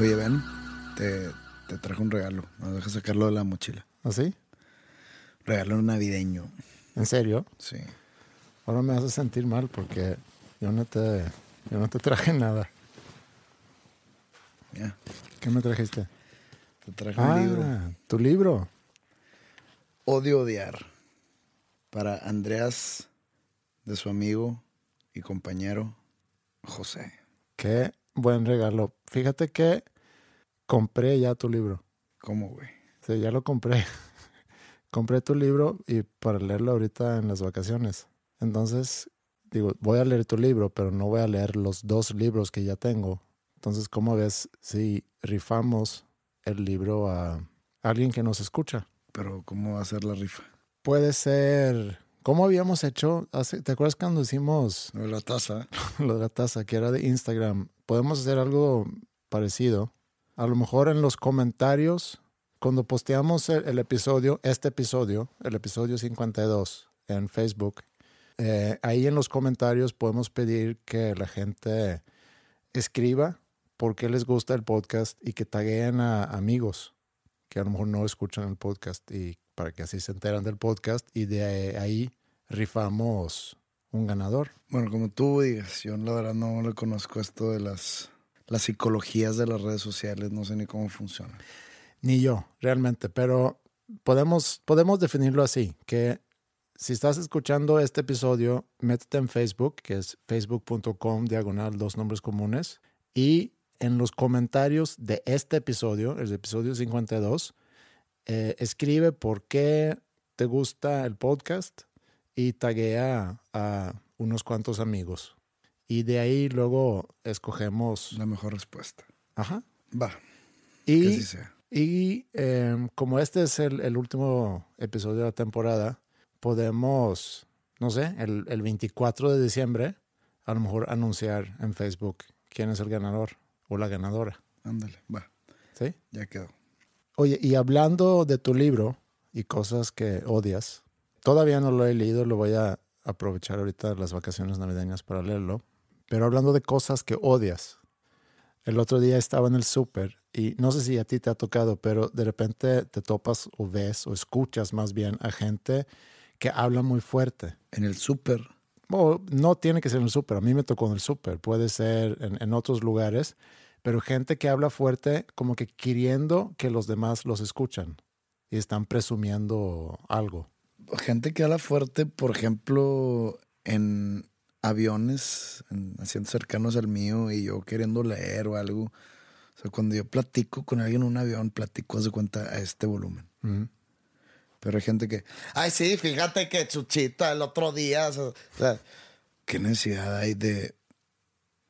Oye, ven, te, te traje un regalo. No deja sacarlo de la mochila. ¿Así? Regalo navideño. ¿En serio? Sí. Ahora me hace sentir mal porque yo no te, yo no te traje nada. Ya. ¿Qué me trajiste? Te traje ah, un libro. tu libro. Odio odiar. Para Andreas, de su amigo y compañero José. Qué buen regalo. Fíjate que compré ya tu libro. ¿Cómo, güey? Sí, ya lo compré. compré tu libro y para leerlo ahorita en las vacaciones. Entonces, digo, voy a leer tu libro, pero no voy a leer los dos libros que ya tengo. Entonces, ¿cómo ves si rifamos el libro a alguien que nos escucha? Pero, ¿cómo va a ser la rifa? Puede ser. ¿Cómo habíamos hecho? ¿Te acuerdas cuando hicimos No, La taza. lo de la taza, que era de Instagram? Podemos hacer algo parecido. A lo mejor en los comentarios, cuando posteamos el, episodio, este episodio, el episodio 52 en Facebook, eh, ahí en los comentarios podemos pedir que la gente escriba por qué les gusta el podcast y que tagueen a amigos que a lo mejor no escuchan el podcast y para que así se enteran del podcast y de ahí rifamos un ganador. Bueno, como tú digas, yo la verdad no le conozco esto de las, las psicologías de las redes sociales, no sé ni cómo funciona. Ni yo, realmente, pero podemos, podemos definirlo así, que si estás escuchando este episodio, métete en Facebook, que es facebook.com diagonal dos nombres comunes, y en los comentarios de este episodio, el episodio 52, eh, escribe por qué te gusta el podcast y taguea a unos cuantos amigos. Y de ahí luego escogemos... La mejor respuesta. Ajá. Va, Y, que así sea. y em, como este es el, el último episodio de la temporada, podemos, no sé, el, el 24 de diciembre, a lo mejor anunciar en Facebook quién es el ganador o la ganadora. Ándale, va, ¿Sí? ya quedó. Oye, y hablando de tu libro y cosas que odias, todavía no lo he leído, lo voy a aprovechar ahorita las vacaciones navideñas para leerlo, pero hablando de cosas que odias, el otro día estaba en el súper y no sé si a ti te ha tocado, pero de repente te topas o ves o escuchas más bien a gente que habla muy fuerte. En el súper, Bueno, no tiene que ser en el súper, a mí me tocó en el súper, puede ser en, en otros lugares, pero gente que habla fuerte como que queriendo que los demás los escuchan y están presumiendo algo. Gente que habla fuerte, por ejemplo, en aviones, en asientos cercanos al mío y yo queriendo leer o algo. O sea, cuando yo platico con alguien en un avión, platico, de cuenta, a este volumen. Pero hay gente que, ay, sí, fíjate que Chuchita el otro día. O sea, ¿qué necesidad hay de,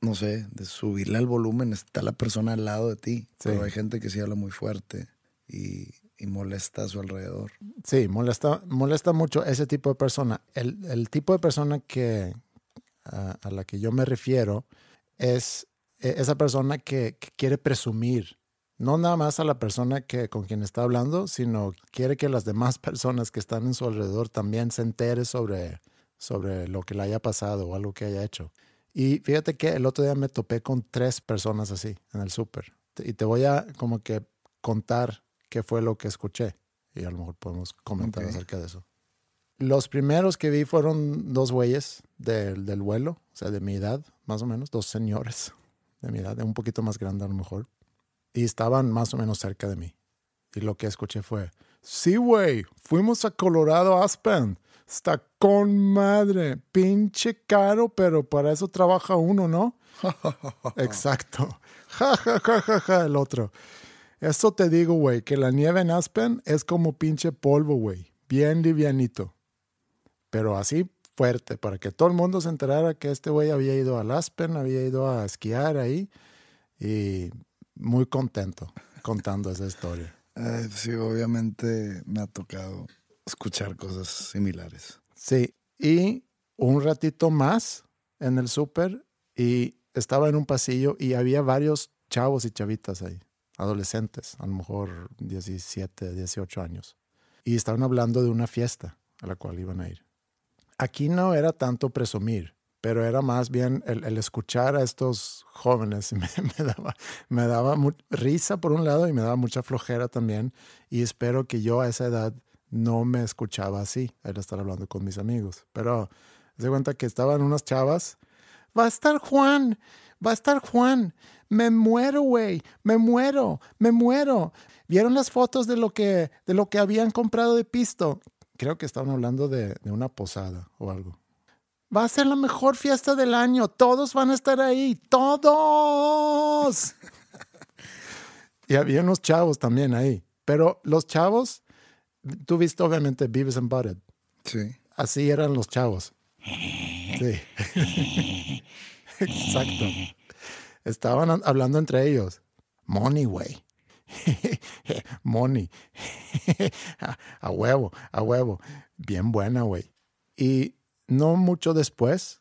no sé, de subirle al volumen? Está la persona al lado de ti. Pero hay gente que sí habla muy fuerte y, y molesta a su alrededor. Sí, molesta, molesta mucho ese tipo de persona. El, el tipo de persona que, a, a la que yo me refiero es eh, esa persona que, que quiere presumir, no nada más a la persona que, con quien está hablando, sino quiere que las demás personas que están en su alrededor también se entere sobre, sobre lo que le haya pasado o algo que haya hecho. Y fíjate que el otro día me topé con tres personas así en el súper. Y te voy a como que contar qué fue lo que escuché. Y a lo mejor podemos comentar acerca de eso. Los primeros que vi fueron dos güeyes del, del vuelo, o sea, de mi edad, más o menos, dos señores de mi edad, un poquito más grande a lo mejor. Y estaban más o menos cerca de mí. Y lo que escuché fue, sí, güey, fuimos a Colorado Aspen. Está con madre. Pinche caro, pero para eso trabaja uno, ¿no? Exacto. Ja, ja, ja, ja, ja, el otro. Eso te digo, güey, que la nieve en Aspen es como pinche polvo, güey. Bien livianito. Pero así fuerte, para que todo el mundo se enterara que este güey había ido al Aspen, había ido a esquiar ahí. Y muy contento contando esa historia. Ay, sí, obviamente me ha tocado escuchar cosas similares. Sí, y un ratito más en el súper y estaba en un pasillo y había varios chavos y chavitas ahí, adolescentes, a lo mejor 17, 18 años. Y estaban hablando de una fiesta a la cual iban a ir. Aquí no era tanto presumir, pero era más bien el, escuchar a estos jóvenes. Me, me daba, me daba risa por un lado y me daba mucha flojera también. Y espero que yo a esa edad no me escuchaba así, al estar hablando con mis amigos. Pero se cuenta que estaban unas chavas. Va a estar Juan, va a estar Juan. Me muero, güey, me muero, me muero. ¿Vieron las fotos de lo que, de lo que habían comprado de pisto? Creo que estaban hablando de, de una posada o algo. Va a ser la mejor fiesta del año. Todos van a estar ahí. Todos. y había unos chavos también ahí. Pero los chavos, tú viste obviamente Beavis and Butthead. Sí. Así eran los chavos. Sí. Exacto. Estaban hablando entre ellos. Money, güey. Money. a, a huevo, a huevo. Bien buena, güey. Y no mucho después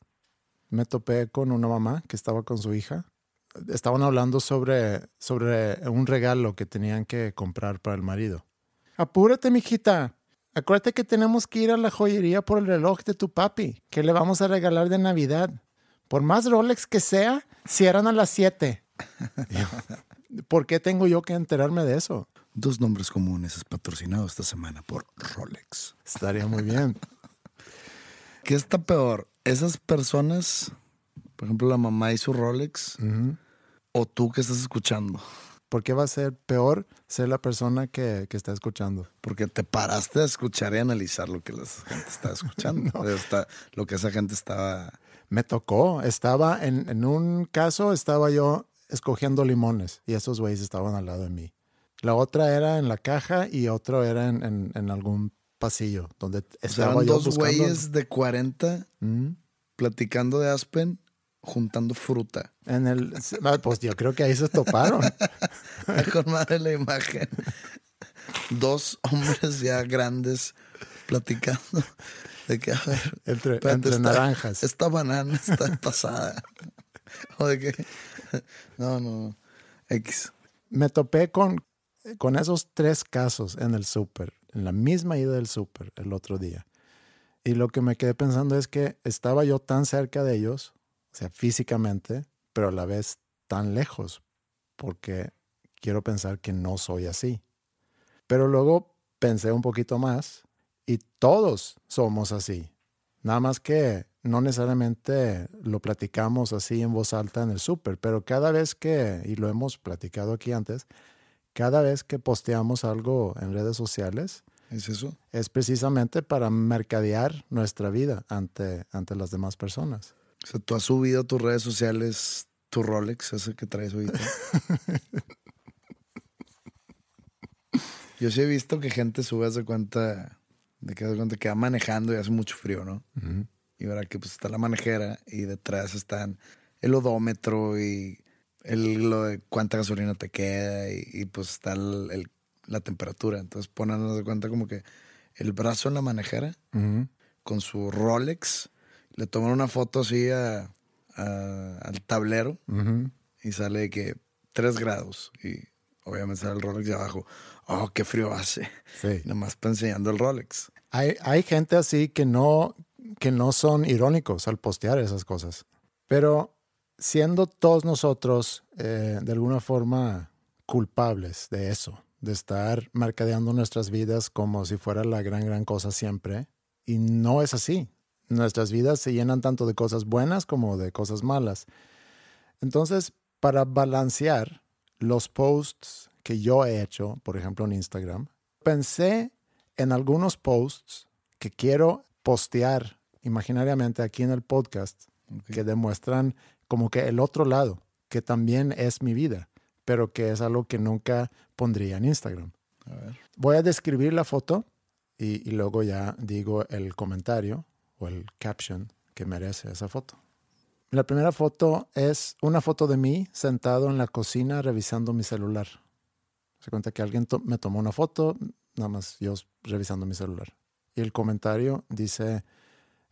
me topé con una mamá que estaba con su hija. Estaban hablando sobre, sobre un regalo que tenían que comprar para el marido. Apúrate, mijita. Acuérdate que tenemos que ir a la joyería por el reloj de tu papi, que le vamos a regalar de Navidad. Por más Rolex que sea, cierran a las 7. ¿Por qué tengo yo que enterarme de eso? Dos nombres comunes es patrocinado esta semana por Rolex. Estaría muy bien. ¿Qué está peor? ¿Esas personas, por ejemplo, la mamá y su Rolex, o tú que estás escuchando? ¿Por qué va a ser peor ser la persona que, que está escuchando? Porque te paraste a escuchar y analizar lo que la gente estaba escuchando. Está- lo que esa gente estaba. Me tocó. Estaba en, en un caso, estaba yo escogiendo limones y esos güeyes estaban al lado de mí. La otra era en la caja y otro era en, en- en algún pasillo donde O sea, estaba eran yo dos buscando. güeyes de 40 Mm. platicando de Aspen, juntando fruta. En el, pues yo creo que ahí se toparon. Con madre la imagen. Dos hombres ya grandes platicando de que, a ver, Entre- espérate, entre esta- naranjas. Esta banana está pasada. O de que, no, no, X. Me topé con, con esos tres casos en el súper, en la misma ida del súper el otro día. Y lo que me quedé pensando es que estaba yo tan cerca de ellos, o sea, físicamente, pero a la vez tan lejos, porque quiero pensar que no soy así. Pero luego pensé un poquito más y todos somos así. Nada más que no necesariamente lo platicamos así en voz alta en el súper, pero cada vez que, y lo hemos platicado aquí antes, cada vez que posteamos algo en redes sociales, ¿Es eso? es precisamente para mercadear nuestra vida ante, ante las demás personas. O sea, tú has subido a tus redes sociales tu Rolex, ese que traes ahorita. Yo sí he visto que gente sube, hace cuenta, de que, cuenta que va manejando y hace mucho frío, ¿no? Y ahora que pues está la manejera y detrás están el odómetro y el, lo de cuánta gasolina te queda y, y, pues está el- el- la temperatura. Entonces ponen, de cuenta como que el brazo en la manejera con su Rolex, le toman una foto así a- a- al tablero y sale de que 3 grados y obviamente sale el Rolex de abajo. Oh, qué frío hace. Sí. Nada más está enseñando el Rolex. Hay, hay gente así que no, que no son irónicos al postear esas cosas. Pero siendo todos nosotros eh, de alguna forma culpables de eso, de estar mercadeando nuestras vidas como si fuera la gran, gran cosa siempre. Y no es así. Nuestras vidas se llenan tanto de cosas buenas como de cosas malas. Entonces, para balancear los posts que yo he hecho, por ejemplo en Instagram, pensé en algunos posts que quiero postear imaginariamente aquí en el podcast que demuestran como que el otro lado, que también es mi vida, pero que es algo que nunca pondría en Instagram. Voy a describir la foto y, y luego ya digo el comentario o el caption que merece esa foto. La primera foto es una foto de mí sentado en la cocina revisando mi celular. Se cuenta que alguien to- me tomó una foto, nada más yo revisando mi celular. Y el comentario dice,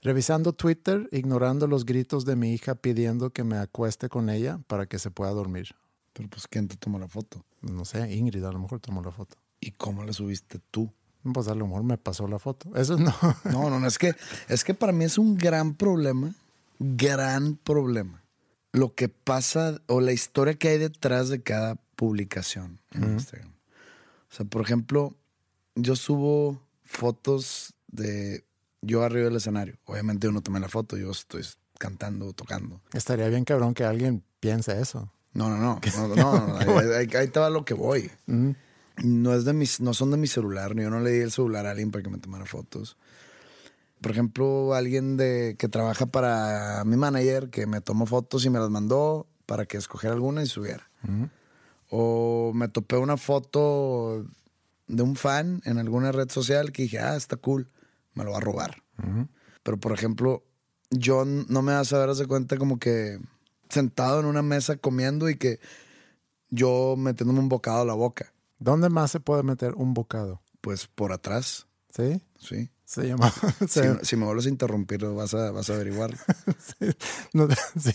revisando Twitter, ignorando los gritos de mi hija pidiendo que me acueste con ella para que se pueda dormir. Pero pues, ¿quién te tomó la foto? No sé, Ingrid a lo mejor tomó la foto. ¿Y cómo la subiste tú? Pues a lo mejor me pasó la foto. Eso no. No, no, no, es que, es que para mí es un gran problema, gran problema. Lo que pasa o la historia que hay detrás de cada publicación en Instagram. O sea, por ejemplo, yo subo fotos de yo arriba del escenario. Obviamente yo no tomé la foto, yo estoy cantando, tocando. Estaría bien cabrón que alguien piense eso. No, no, no, no, no, no, ahí, ahí- ahí te va lo que voy. No es de mis, no son de mi celular, ni yo no le di el celular a alguien para que me tomara fotos. Por ejemplo, alguien de que trabaja para mi manager que me tomó fotos y me las mandó para que escogiera alguna y subiera. O me topé una foto de un fan en alguna red social que dije, ah, está cool, me lo va a robar. Pero por ejemplo, yo no me vas a ver, haz de cuenta como que sentado en una mesa comiendo y que yo metiéndome un bocado a la boca. ¿Dónde más se puede meter un bocado? Pues por atrás, ¿Sí? sí. Se llama. Si, me vuelves a interrumpir, vas a, vas a averiguar. no, sí,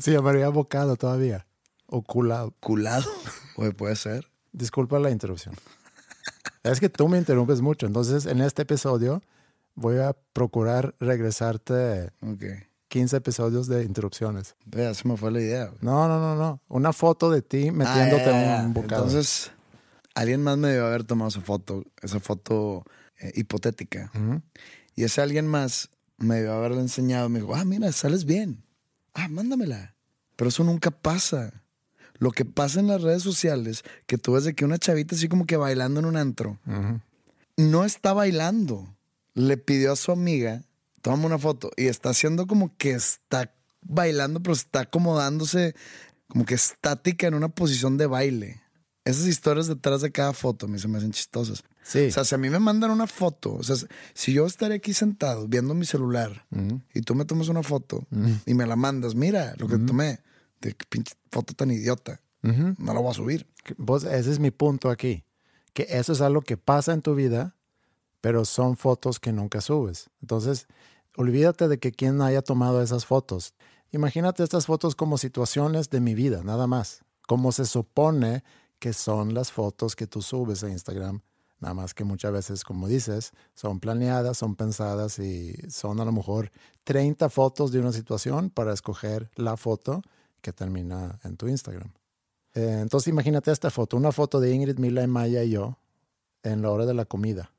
se llamaría bocado todavía. O culado. Culado. Oye, puede ser. Disculpa la interrupción. Es que tú me interrumpes mucho. Entonces, en este episodio voy a procurar regresarte Ok. 15 episodios de interrupciones. Ya se me fue la idea. güey. No, no, no, no. Una foto de ti metiéndote Ah, un bocado. Entonces, alguien más me debió haber tomado esa foto, esa foto eh, hipotética. Y ese alguien más me debió haberla enseñado. Me dijo, ah, mira, sales bien. Ah, mándamela. Pero eso nunca pasa. Lo que pasa en las redes sociales, que tú ves de que una chavita así como que bailando en un antro, no está bailando. Le pidió a su amiga, toma una foto, y está haciendo como que está bailando, pero está acomodándose como que estática en una posición de baile. Esas historias detrás de cada foto a mí se me hacen chistosas. Sí. O sea, si a mí me mandan una foto, o sea, si yo estaré aquí sentado viendo mi celular y tú me tomas una foto y me la mandas, mira lo que tomé, de qué pinche foto tan idiota, no la voy a subir. Vos, ese es mi punto aquí. Que eso es algo que pasa en tu vida, pero son fotos que nunca subes. Entonces, olvídate de que quien haya tomado esas fotos. Imagínate estas fotos como situaciones de mi vida, nada más. Como se supone que son las fotos que tú subes a Instagram. Nada más que muchas veces, como dices, son planeadas, son pensadas y son a lo mejor 30 fotos de una situación para escoger la foto que termina en tu Instagram. Eh, entonces imagínate esta foto, una foto de Ingrid, Mila y Maya y yo en la hora de la comida.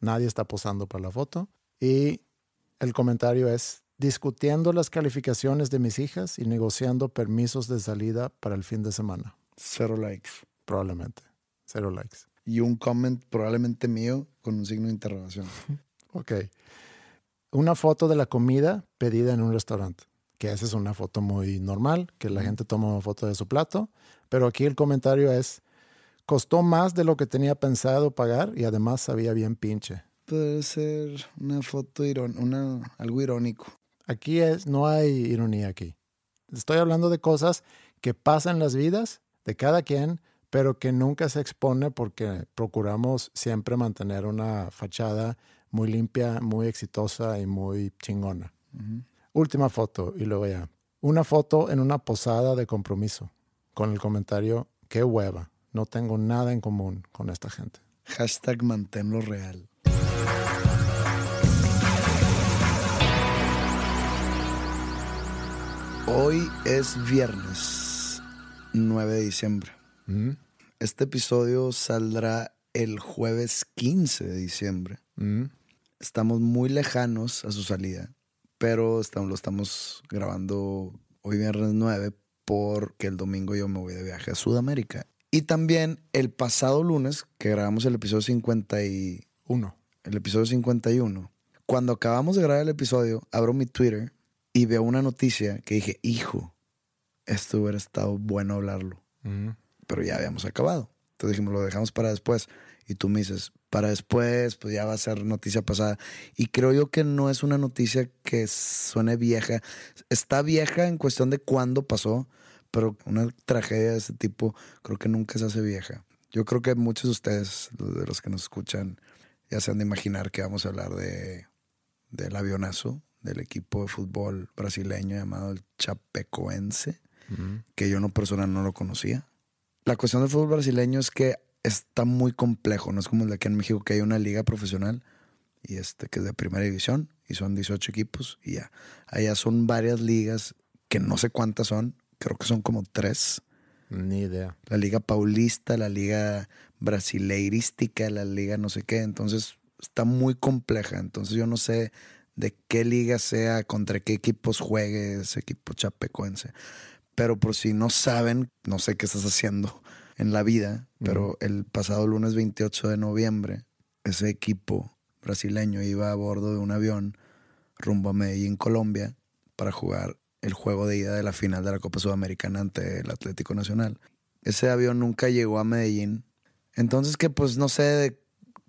Nadie está posando para la foto y el comentario es discutiendo las calificaciones de mis hijas y negociando permisos de salida para el fin de semana. Cero likes. Probablemente. Cero likes. Y un comment probablemente mío con un signo de interrogación. Ok. Una foto de la comida pedida en un restaurante, que esa es una foto muy normal, que la gente toma una foto de su plato, pero aquí el comentario es, costó más de lo que tenía pensado pagar y además sabía bien pinche. Puede ser una foto una, algo irónico. Aquí es, no hay ironía aquí. Estoy hablando de cosas que pasan en las vidas de cada quien, pero que nunca se expone porque procuramos siempre mantener una fachada muy limpia, muy exitosa y muy chingona. Última foto y luego ya. Una foto en una posada de compromiso con el comentario, qué hueva, no tengo nada en común con esta gente. Hashtag manténlo real. Hoy es viernes 9 de diciembre. Este episodio saldrá el jueves 15 de diciembre. Mm. Estamos muy lejanos a su salida, pero estamos, lo estamos grabando hoy viernes 9 porque el domingo yo me voy de viaje a Sudamérica. Y también el pasado lunes, que grabamos el episodio 50 y, Uno. el episodio 51, cuando acabamos de grabar el episodio, abro mi Twitter y veo una noticia que dije, hijo, esto hubiera estado bueno hablarlo, pero ya habíamos acabado. Entonces dijimos, lo dejamos para después. Y tú me dices, para después, pues ya va a ser noticia pasada. Y creo yo que no es una noticia que suene vieja. Está vieja en cuestión de cuándo pasó, pero una tragedia de ese tipo creo que nunca se hace vieja. Yo creo que muchos de ustedes, de los que nos escuchan, ya se han de imaginar que vamos a hablar de del avionazo del equipo de fútbol brasileño llamado el Chapecoense, Mm. que yo no personal no lo conocía. La cuestión del fútbol brasileño es que está muy complejo, no es como el de aquí en México que hay una liga profesional y este que es de primera división y son 18 equipos y ya. Allá son varias ligas que no sé cuántas son, creo que son como tres. Ni idea. La liga paulista, la liga brasileirística, la liga no sé qué, entonces está muy compleja, entonces yo no sé de qué liga sea, contra qué equipos juegue ese equipo chapecoense. Pero por si no saben, no sé qué estás haciendo en la vida, pero el pasado lunes 28 de noviembre, ese equipo brasileño iba a bordo de un avión rumbo a Medellín, Colombia, para jugar el juego de ida de la final de la Copa Sudamericana ante el Atlético Nacional. Ese avión nunca llegó a Medellín. Entonces que pues no sé de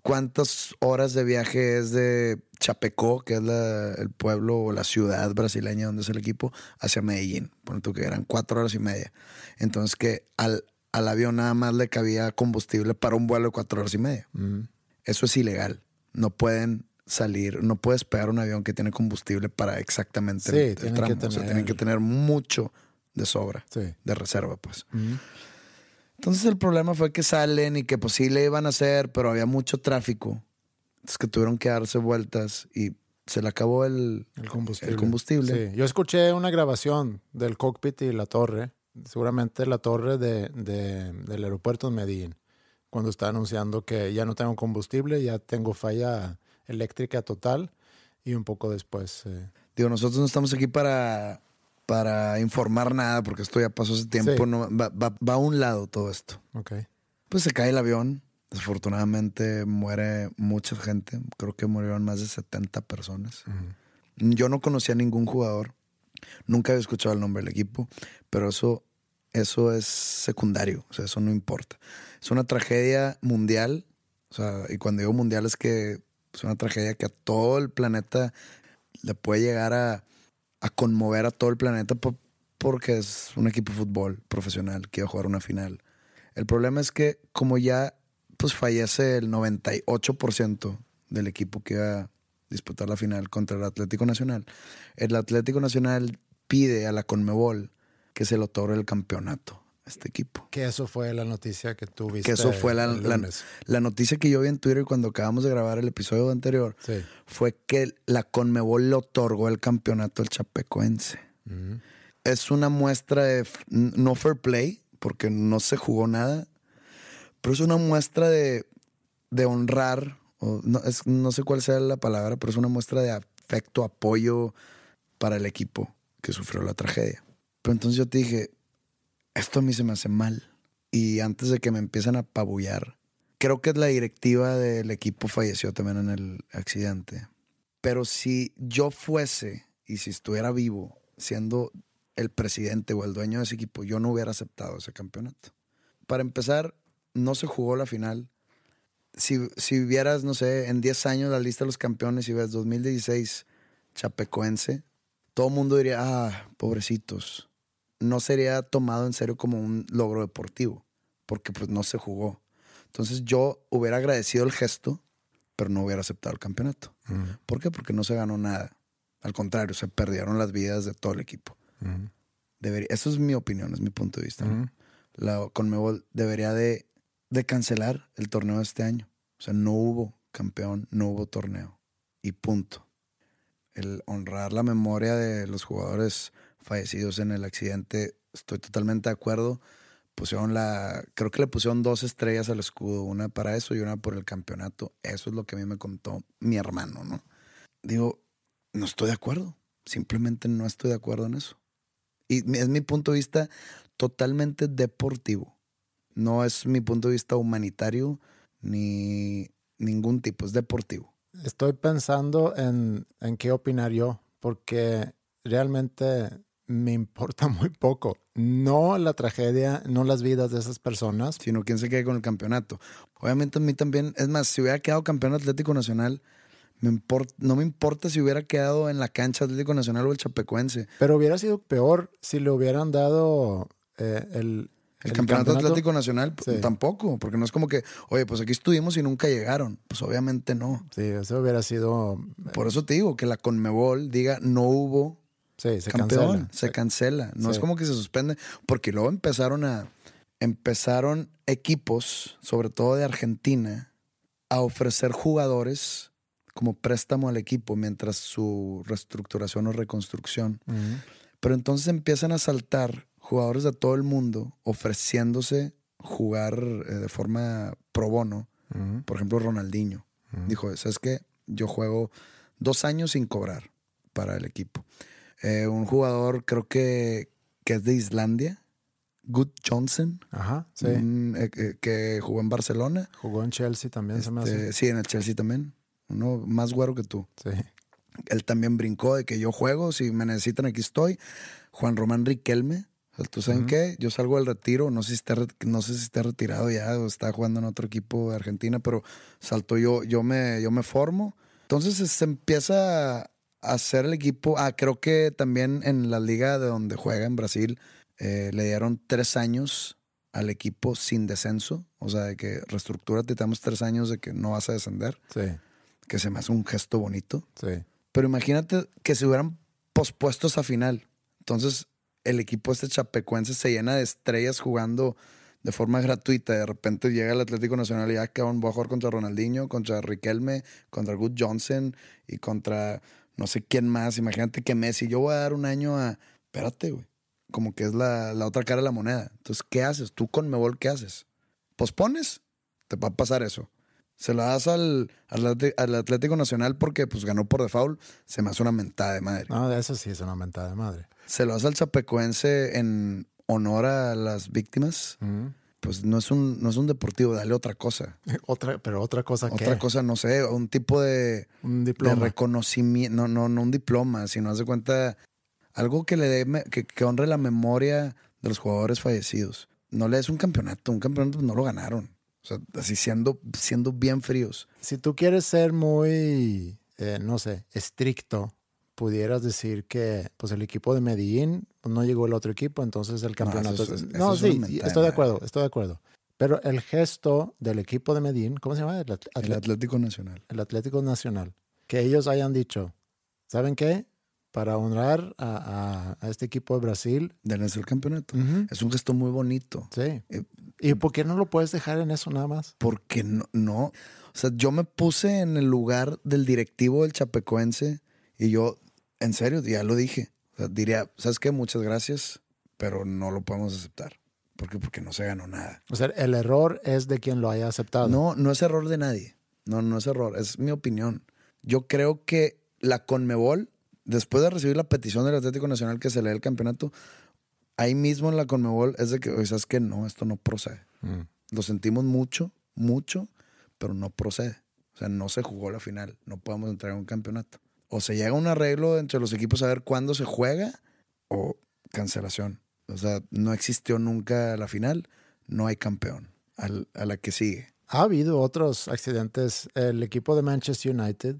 cuántas horas de viaje es de Chapecó, que es la- el pueblo o la ciudad brasileña donde es el equipo, hacia Medellín. Por tú que eran cuatro horas y media. Entonces que al, al avión nada más le cabía combustible para un vuelo de cuatro horas y media. Mm. Eso es ilegal. No pueden salir, no puedes pegar un avión que tiene combustible para exactamente Sí, el, tienen tramo. que O sea, tener- tienen que tener mucho de sobra, Sí. de reserva, pues. Mm. Entonces el problema fue que salen y que pues sí le iban a hacer, pero había mucho tráfico. Entonces que tuvieron que darse vueltas y se le acabó el, El combustible. el combustible. Sí. Yo escuché una grabación del cockpit y la torre, seguramente la torre de, de- del aeropuerto de Medellín, cuando está anunciando que ya no tengo combustible, ya tengo falla eléctrica total y un poco después. eh, Digo, nosotros no estamos aquí para, para informar nada porque esto ya pasó hace tiempo. Sí. no- va, va- va a un lado todo esto. ok. Pues se cae el avión. Desafortunadamente muere mucha gente. Creo que murieron más de 70 personas. Yo no conocía a ningún jugador. Nunca había escuchado el nombre del equipo. Pero eso, eso es secundario. O sea, eso no importa. Es una tragedia mundial. O sea, y cuando digo mundial es que es una tragedia que a todo el planeta le puede llegar a, conmover a todo el planeta por- porque es un equipo de fútbol profesional que va a jugar una final. El problema es que como ya pues fallece el 98% del equipo que iba a disputar la final contra el Atlético Nacional, el Atlético Nacional pide a la Conmebol que se le otorgue el campeonato a este equipo. Que eso fue la noticia que tú viste. Que eso fue la, la- noticia que yo vi en Twitter cuando acabamos de grabar el episodio anterior. Sí. Fue que la Conmebol le otorgó el campeonato al Chapecoense. Es una muestra de no fair play, porque no se jugó nada, pero es una muestra de, de honrar, o no, es- no sé cuál sea la palabra, pero es una muestra de afecto, apoyo para el equipo que sufrió la tragedia. Pero entonces yo te dije, esto a mí se me hace mal. Y antes de que me empiecen a apabullar, creo que la directiva del equipo falleció también en el accidente. Pero si yo fuese y si estuviera vivo, siendo el presidente o el dueño de ese equipo, yo no hubiera aceptado ese campeonato. Para empezar, no se jugó la final. Si, si vieras, no sé, en 10 años la lista de los campeones y ves 2016 Chapecoense, todo el mundo diría, ah, pobrecitos. No sería tomado en serio como un logro deportivo, porque pues no se jugó. Entonces yo hubiera agradecido el gesto, pero no hubiera aceptado el campeonato. ¿Por qué? Porque no se ganó nada. Al contrario, se perdieron las vidas de todo el equipo. Debería, eso es mi opinión, es mi punto de vista. ¿no? Mm. La Conmebol debería de, de cancelar el torneo de este año. O sea, no hubo campeón, no hubo torneo. Y punto. El honrar la memoria de los jugadores fallecidos en el accidente, estoy totalmente de acuerdo, pusieron la, creo que le pusieron dos estrellas al escudo, una para eso y una por el campeonato. Eso es lo que a mí me contó mi hermano, ¿no? Digo, no estoy de acuerdo, simplemente no estoy de acuerdo en eso. Y es mi punto de vista totalmente deportivo. No es mi punto de vista humanitario ni ningún tipo, es deportivo. Estoy pensando en, en qué opinar yo, porque realmente me importa muy poco. No la tragedia, no las vidas de esas personas. Sino quién se quede con el campeonato. Obviamente a mí también, es más, si hubiera quedado campeón Atlético Nacional, me no me importa si hubiera quedado en la cancha Atlético Nacional o el Chapecuense. Pero hubiera sido peor si le hubieran dado eh, el, el, campeonato, Atlético Nacional tampoco, porque no es como que, oye, pues aquí estuvimos y nunca llegaron. Pues obviamente no. Sí, eso hubiera sido. Por eso te digo que la Conmebol diga no hubo sí, se campeón, cancela. se cancela. No es como que se suspende, porque luego empezaron a empezaron equipos, sobre todo de Argentina, a ofrecer jugadores como préstamo al equipo mientras su reestructuración o reconstrucción. Pero entonces empiezan a saltar jugadores de todo el mundo ofreciéndose jugar eh, de forma pro bono. Por ejemplo, Ronaldinho. Dijo, ¿sabes qué? Yo juego dos años sin cobrar para el equipo. Eh, un jugador, creo que, que es de Islandia, Good Johnson. Ajá, sí. Eh, que jugó en Barcelona. Jugó en Chelsea también, se me Este, hace. sí, en el Chelsea también. Uno más güero que tú. Sí. Él también brincó de que yo juego, si me necesitan aquí estoy. Juan Román Riquelme. ¿Tú saben qué? Yo salgo del retiro, no sé, si está, no sé si está retirado ya o está jugando en otro equipo de Argentina, pero salto yo, yo me, yo me formo. Entonces se empieza hacer el equipo. Ah, creo que también en la liga de donde juega en Brasil eh, le dieron tres años al equipo sin descenso. O sea, de que reestructúrate, te damos tres años de que no vas a descender, Sí, que se me hace un gesto bonito. sí. Pero imagínate que se hubieran pospuesto esa final. Entonces, el equipo este chapecuense se llena de estrellas jugando de forma gratuita. De repente llega el Atlético Nacional y ya cabrón, voy a jugar contra Ronaldinho, contra Riquelme, contra Good Johnson y contra no sé quién más. Imagínate que Messi, yo voy a dar un año a. Espérate, güey. Como que es la, la otra cara de la moneda. Entonces, ¿qué haces? Tú con Mebol, ¿qué haces? ¿Pospones? Te va a pasar eso. Se lo das al, al, Atlético Nacional porque pues ganó por default. Se me hace una mentada de madre. No, de eso sí es una mentada de madre. Se lo das al Chapecoense en honor a las víctimas. Pues no es un, no es un deportivo, dale otra cosa. Otra, pero otra cosa que. Otra cosa, no sé, un tipo de, Un de diploma. reconocimiento, no, no, no un diploma, sino haz de cuenta algo que le dé, que, que honre la memoria de los jugadores fallecidos. No le des un campeonato, un campeonato pues, no lo ganaron. O sea, así siendo, siendo bien fríos. Si tú quieres ser muy, eh, no sé, estricto, pudieras decir que pues el equipo de Medellín no llegó el otro equipo, entonces el campeonato... es- no, sí, estoy de de acuerdo, estoy de acuerdo. Pero el gesto del equipo de Medellín, ¿cómo se llama? El, At- El Atlet- Atlético Nacional. el Atlético Nacional. Que ellos hayan dicho, ¿saben qué? Para honrar a, a- a este equipo de Brasil, Denles el campeonato. Es un gesto muy bonito. sí. Eh, ¿Y por qué no lo puedes dejar en eso nada más? porque no, no. O sea, yo me puse en el lugar del directivo del Chapecoense y yo, en serio, ya lo dije. O sea, diría, ¿sabes qué? Muchas gracias, pero no lo podemos aceptar. ¿Por qué? Porque no se ganó nada. O sea, el error es de quien lo haya aceptado. No, no es error de nadie. No, no es error. Es mi opinión. Yo creo que la Conmebol, después de recibir la petición del Atlético Nacional que se le dé el campeonato, ahí mismo en la Conmebol es de que, oye, ¿sabes qué? No, esto no procede. Mm. Lo sentimos mucho, mucho, pero no procede. O sea, no se jugó la final. No podemos entrar en un campeonato. O se llega a un arreglo entre los equipos a ver cuándo se juega o cancelación. O sea, no existió nunca la final, no hay campeón a la que sigue. Ha habido otros accidentes. El equipo de Manchester United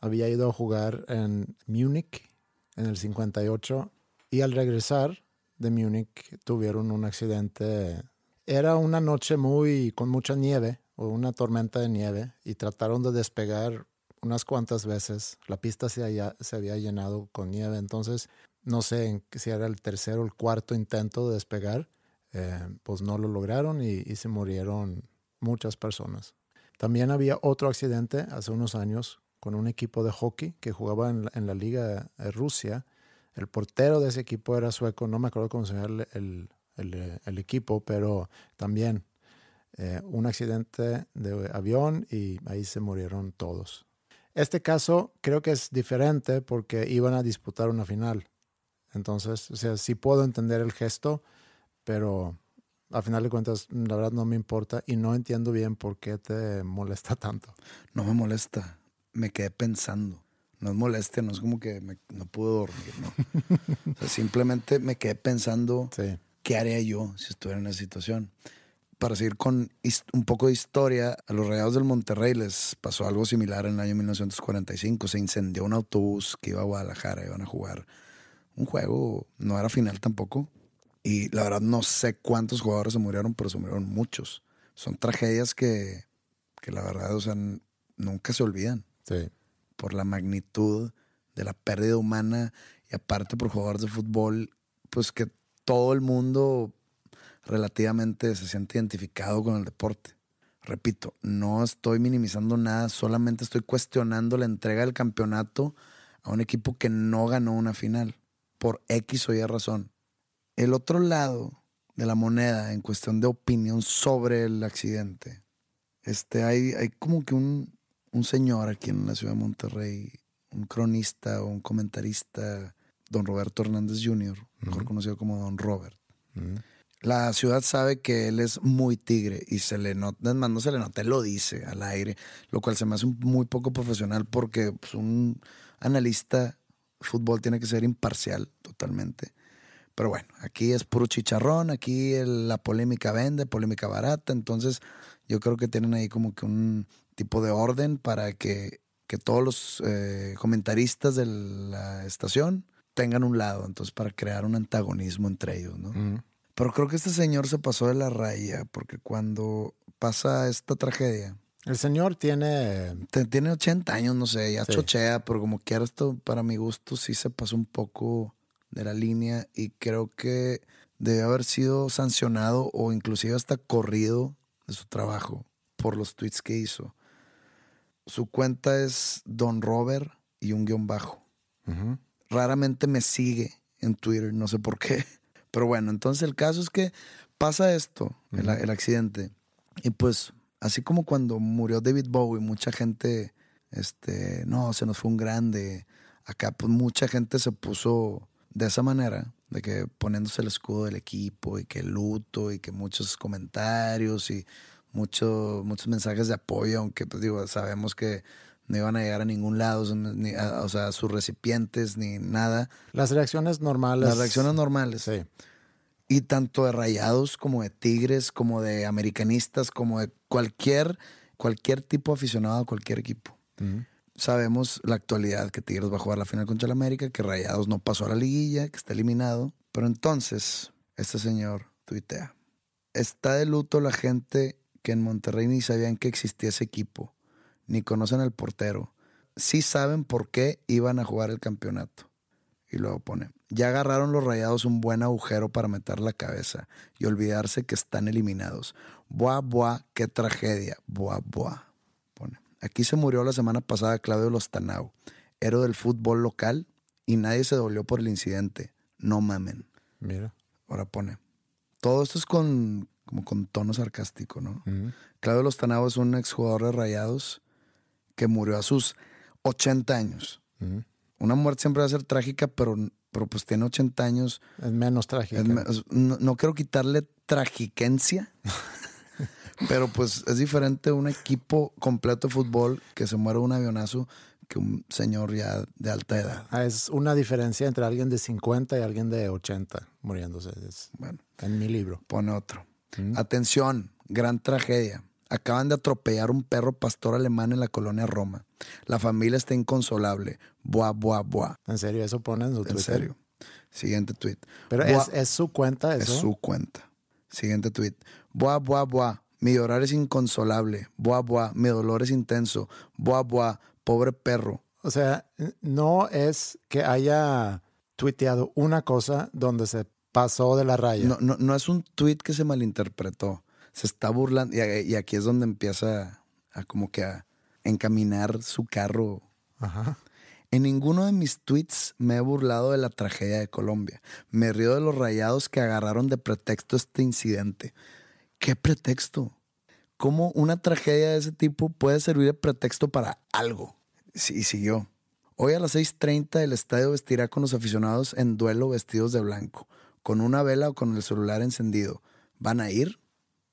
había ido a jugar en Múnich en el 58 y al regresar de Múnich tuvieron un accidente. Era una noche muy con mucha nieve o una tormenta de nieve y trataron de despegar unas cuantas veces. La pista se, se había llenado con nieve, entonces no sé si era el tercer o el cuarto intento de despegar. Eh, pues no lo lograron y, y se murieron muchas personas. También había otro accidente hace unos años con un equipo de hockey que jugaba en la, Liga de Rusia. El portero de ese equipo era sueco, no me acuerdo cómo se llama el, el- eh, equipo, pero también eh, un accidente de avión y ahí se murieron todos. Este caso creo que es diferente porque iban a disputar una final. Entonces, o sea, sí puedo entender el gesto, pero a final de cuentas, la verdad no me importa y no entiendo bien por qué te molesta tanto. No me molesta, me quedé pensando. No es molestia, no es como que me- no pude dormir, ¿no? O sea, simplemente me quedé pensando Sí. qué haría yo si estuviera en esa situación. Para seguir con un poco de historia, a los Rayados del Monterrey les pasó algo similar en el año 1945. Se incendió un autobús que iba a Guadalajara, iban a jugar un juego, no era final tampoco. Y la verdad no sé cuántos jugadores se murieron, pero se murieron muchos. Son tragedias que, que la verdad, o sea, nunca se olvidan Sí. por la magnitud de la pérdida humana y aparte por jugadores de fútbol, pues que todo el mundo relativamente se siente identificado con el deporte. Repito, no estoy minimizando nada, solamente estoy cuestionando la entrega del campeonato a un equipo que no ganó una final, por X o Y razón. El otro lado de la moneda en cuestión de opinión sobre el accidente, este, hay, hay como que un, un señor aquí en la ciudad de Monterrey, un cronista o un comentarista, don Roberto Hernández Jr., mejor conocido como don Robert. La ciudad sabe que él es muy tigre y se le nota, más, no se le nota, él lo dice al aire, lo cual se me hace muy poco profesional porque pues, un analista de fútbol tiene que ser imparcial totalmente. Pero bueno, aquí es puro chicharrón, aquí el- la polémica vende, polémica barata, entonces yo creo que tienen ahí como que un tipo de orden para que, que todos los eh, comentaristas de la estación tengan un lado, entonces para crear un antagonismo entre ellos, ¿no? Pero creo que este señor se pasó de la raya, porque cuando pasa esta tragedia, El señor tiene, te- tiene 80 años, no sé, ya Sí. chochea, pero como quiera esto, para mi gusto, sí se pasó un poco de la línea y creo que debe haber sido sancionado o inclusive hasta corrido de su trabajo por los tweets que hizo. Su cuenta es Don Robert y un guion bajo. Raramente me sigue en Twitter, no sé por qué. Pero bueno, entonces el caso es que pasa esto, el, el accidente. Y pues, así como cuando murió David Bowie, mucha gente, este, no, se nos fue un grande. Acá, pues mucha gente se puso de esa manera, de que poniéndose el escudo del equipo y que luto y que muchos comentarios y mucho, muchos mensajes de apoyo, aunque pues digo, sabemos que no iban a llegar a ningún lado, o sea, ni a- o sea, sus recipientes ni nada. las reacciones normales. Las reacciones normales. Sí. Y tanto de rayados como de tigres, como de americanistas, como de cualquier, cualquier tipo aficionado a cualquier equipo. Sabemos la actualidad que Tigres va a jugar la final contra el América, que Rayados no pasó a la liguilla, que está eliminado. Pero entonces, este señor tuitea. Está de luto la gente que en Monterrey ni sabían que existía ese equipo, ni conocen al portero. Sí saben por qué iban a jugar el campeonato. Y luego pone, ya agarraron los rayados un buen agujero para meter la cabeza y olvidarse que están eliminados. Buah, buah, qué tragedia. Buah, buah. Pone, aquí se murió la semana pasada Claudio Lostanau, héroe del fútbol local, y nadie se dolió por el incidente. No mamen. Mira. Ahora pone, todo esto es con, como con tono sarcástico, ¿no? Claudio Lostanau es un exjugador de rayados que murió a sus 80 años. Una muerte siempre va a ser trágica, pero, pero pues tiene 80 años. Es menos trágico. Es me- es- no, no quiero quitarle tragiquencia, pero pues es diferente un equipo completo de fútbol que se muere un avionazo que un señor ya de alta edad. Ah, es una diferencia entre alguien de 50 y alguien de 80 muriéndose. Es Bueno, en mi libro. pone otro. Atención, gran tragedia. Acaban de atropellar un perro pastor alemán en la colonia Roma. La familia está inconsolable. Buah, buah, buah. En serio, eso pone en su En Twitter. serio. Siguiente tweet. Pero Buah. es, es su cuenta Es eso. su cuenta. Siguiente tweet. Buah, buah, buah. Mi llorar es inconsolable. Buah, buah. Mi dolor es intenso. Buah, buah. Pobre perro. O sea, no es que haya tuiteado una cosa donde se pasó de la raya. No, no, no es un tweet que se malinterpretó. Se está burlando. Y, y aquí es donde empieza a como que a encaminar su carro. Ajá. En ninguno de mis tweets me he burlado de la tragedia de Colombia. Me río de los rayados que agarraron de pretexto este incidente. ¿Qué pretexto? ¿Cómo una tragedia de ese tipo puede servir de pretexto para algo? Y siguió. Hoy a las 6.30 el estadio vestirá con los aficionados en duelo vestidos de blanco, con una vela o con el celular encendido. ¿Van a ir?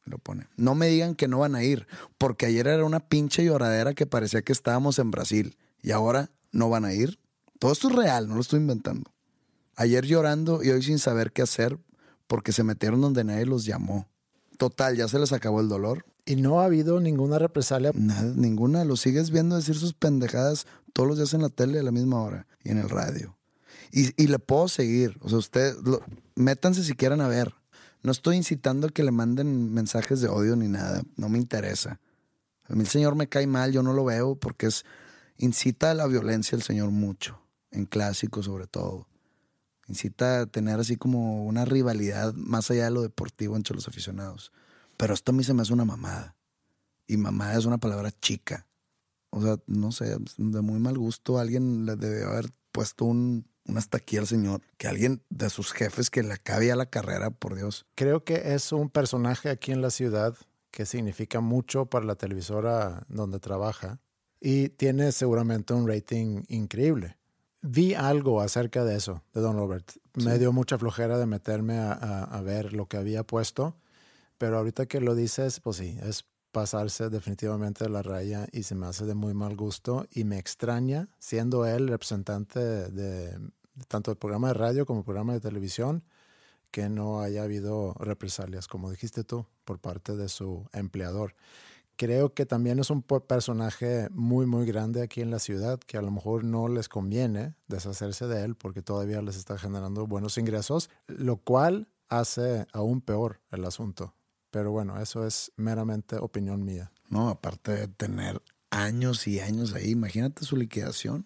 Lo pone. No me digan que no van a ir, porque ayer era una pinche lloradera que parecía que estábamos en Brasil y ahora no van a ir. Todo esto es real, no lo estoy inventando. Ayer llorando y hoy sin saber qué hacer porque se metieron donde nadie los llamó. Total, ya se les acabó el dolor. Y no ha habido ninguna represalia. Nada, ninguna. Lo sigues viendo decir sus pendejadas todos los días en la tele a la misma hora y en el radio. Y, y le puedo seguir. O sea, ustedes, métanse si quieren a ver. No estoy incitando a que le manden mensajes de odio ni nada. No me interesa. A mí el señor me cae mal, yo no lo veo porque es incita a la violencia el Señor mucho, en clásicos sobre todo. Incita a tener así como una rivalidad más allá de lo deportivo entre los aficionados. Pero esto a mí se me hace una mamada. Y mamada es una palabra chica. O sea, no sé, de muy mal gusto alguien le debe haber puesto un, un hasta aquí al Señor. Que alguien de sus jefes que le acabe a la carrera, por Dios. Creo que es un personaje aquí en la ciudad que significa mucho para la televisora donde trabaja y tiene seguramente un rating increíble. Vi algo acerca de eso, de Don Robert. Me dio mucha flojera de meterme a, ver lo que había puesto, pero ahorita que lo dices, pues sí, es pasarse definitivamente de la raya y se me hace de muy mal gusto y me extraña, siendo él representante de, tanto el programa de radio como el programa de televisión, que no haya habido represalias, como dijiste tú, por parte de su empleador creo que también es un personaje muy, muy grande aquí en la ciudad, que a lo mejor no les conviene deshacerse de él porque todavía les está generando buenos ingresos, lo cual hace aún peor el asunto. Pero bueno, eso es meramente opinión mía. No, aparte de tener años y años ahí, imagínate su liquidación.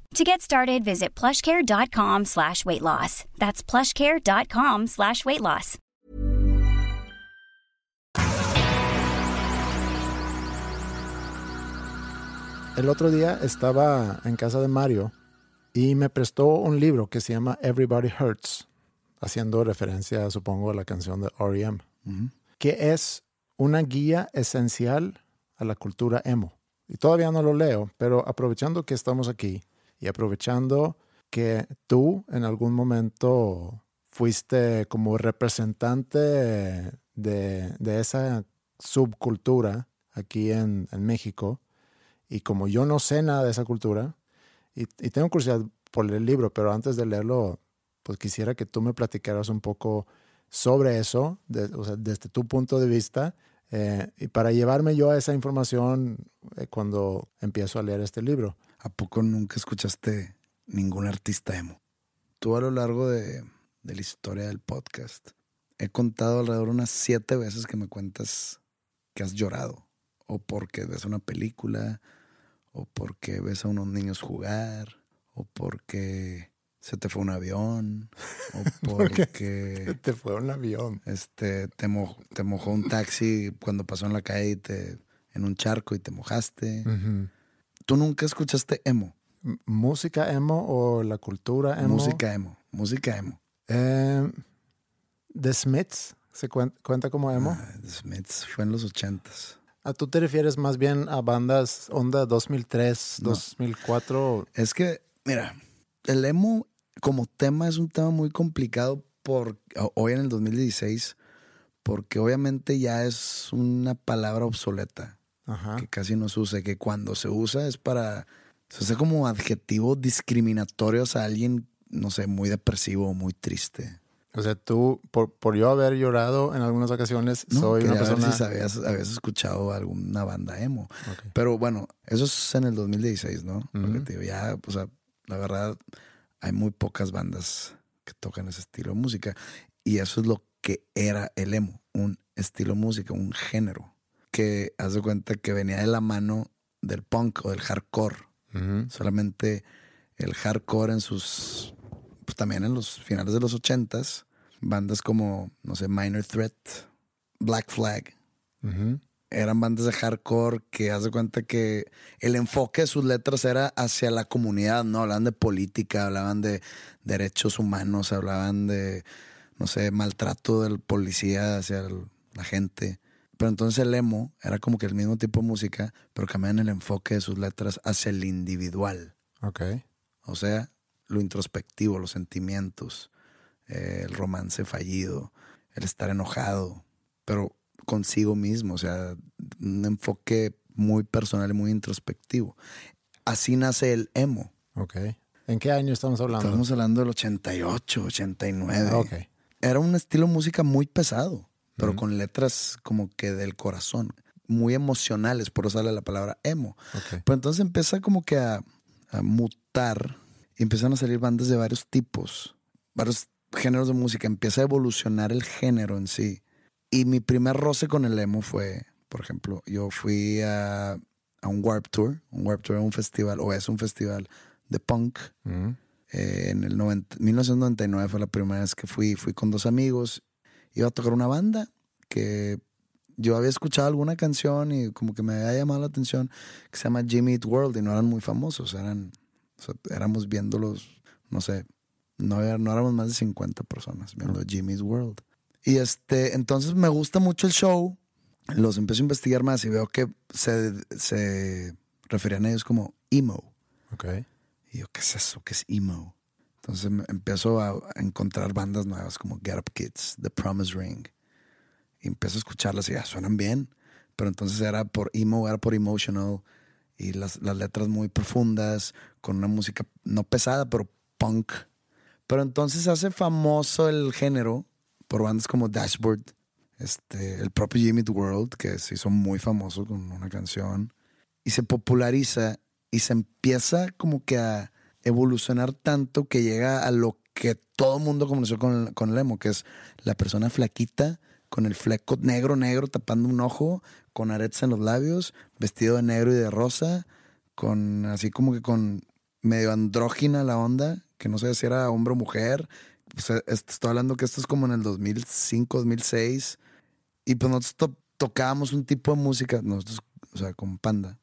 To get started, visit plushcare.com slash weight loss. That's plushcare.com slash weight loss. El otro día estaba en casa de Mario y me prestó un libro que se llama Everybody Hurts, haciendo referencia, supongo, a la canción de R.E.M., que es una guía esencial a la cultura emo. Y todavía no lo leo, pero aprovechando que estamos aquí, y aprovechando que tú en algún momento fuiste como representante de, esa subcultura aquí en, México, y como yo no sé nada de esa cultura, y, tengo curiosidad por el libro, pero antes de leerlo, pues quisiera que tú me platicaras un poco sobre eso, desde tu punto de vista, eh, y para llevarme yo a esa información eh, cuando empiezo a leer este libro. ¿A poco nunca escuchaste ningún artista emo? Tú a lo largo de, la historia del podcast he contado alrededor unas siete veces que me cuentas que has llorado. O porque ves una película, o porque ves a unos niños jugar, o porque se te fue un avión, o porque... se te fue un avión. Este, te, te mojó un taxi cuando pasó en la calle te, en un charco y te mojaste. ¿Tú nunca escuchaste emo? ¿Música emo o la cultura emo? Música emo, música emo. Eh, The Smiths, ¿se cuenta, como emo? Ah, The Smiths fue en los ochentas. ¿A tú te refieres más bien a bandas onda 2003, 2004? Es que Mira, el emo como tema es un tema muy complicado por hoy en el 2016 porque obviamente ya es una palabra obsoleta Ajá. que casi no se usa, que cuando se usa es para, se usa como adjetivo discriminatorios a alguien, no sé, muy depresivo o muy triste. O sea, tú, por, por yo haber llorado en algunas ocasiones, No, soy una persona... si sabías, habías escuchado alguna banda emo. Pero bueno, eso es en el 2016, ¿no? Porque te digo, ya, o sea, la verdad, hay muy pocas bandas que tocan ese estilo de música. Y eso es lo que era el emo, un estilo de música, un género. Que haz de cuenta que venía de la mano del punk o del hardcore. Solamente el hardcore en sus. Pues también en los finales de los ochentas. Bandas como, no sé, Minor Threat, Black Flag. Eran bandas de hardcore que haz de cuenta que el enfoque de sus letras era hacia la comunidad, ¿no? Hablaban de política, hablaban de derechos humanos, hablaban de, no sé, maltrato del policía hacia el- la gente. Pero entonces el emo era como que el mismo tipo de música, pero cambiaban el enfoque de sus letras hacia el individual. Ok. O sea, lo introspectivo, los sentimientos, eh, el romance fallido, el estar enojado, pero consigo mismo, o sea, un enfoque muy personal y muy introspectivo. Así nace el emo. Ok. ¿En qué año estamos hablando? Estamos hablando del 88, 89. Ah, Ok. Era un estilo de música muy pesado, pero con letras como que del corazón, muy emocionales, por eso sale la palabra emo. Ok. Pero entonces empieza como que a, a mutar y empiezan a salir bandas de varios tipos, varios géneros de música. Empieza a evolucionar el género en sí. Y mi primer roce con el emo fue, por ejemplo, yo fui a, a un Warp Tour. Un Warp Tour es un festival, o es un festival de punk. Ujú. Eh, en el 90 1999 fue la primera vez que fui. Fui con dos amigos. Iba a tocar una banda que yo había escuchado alguna canción y como que me había llamado la atención que se llama Jimmy Eat World y no eran muy famosos. Eran, o sea, éramos viéndolos, no sé, no, no éramos más de 50 personas viendo Jimmy Eat World. Y este, entonces me gusta mucho el show. Los empiezo a investigar más y veo que se, se referían a ellos como emo. Ok. Y yo, ¿qué es eso? ¿Qué es emo? Entonces empiezo a, encontrar bandas nuevas como Get Up Kids, The Promise Ring. Y empiezo a escucharlas y ya suenan bien. Pero entonces era por emo, era por emotional. Y las, las letras muy profundas, con una música no pesada, pero punk. Pero entonces hace famoso el género por bandas como Dashboard, este, el propio Jimmy Eat World, que se hizo muy famoso con una canción. Y se populariza y se empieza como que a evolucionar tanto que llega a lo que todo el mundo conoció con, el- con el emo, que es la persona flaquita con el fleco negro, negro tapando un ojo, con aretes en los labios, vestido de negro y de rosa, con así como que con medio andrógina la onda, que no sé si era hombre o mujer. O sea, est- estoy hablando que esto es como en el 2005, 2006. Y pues nosotros to- tocábamos un tipo de música, nosotros, o sea, con Panda,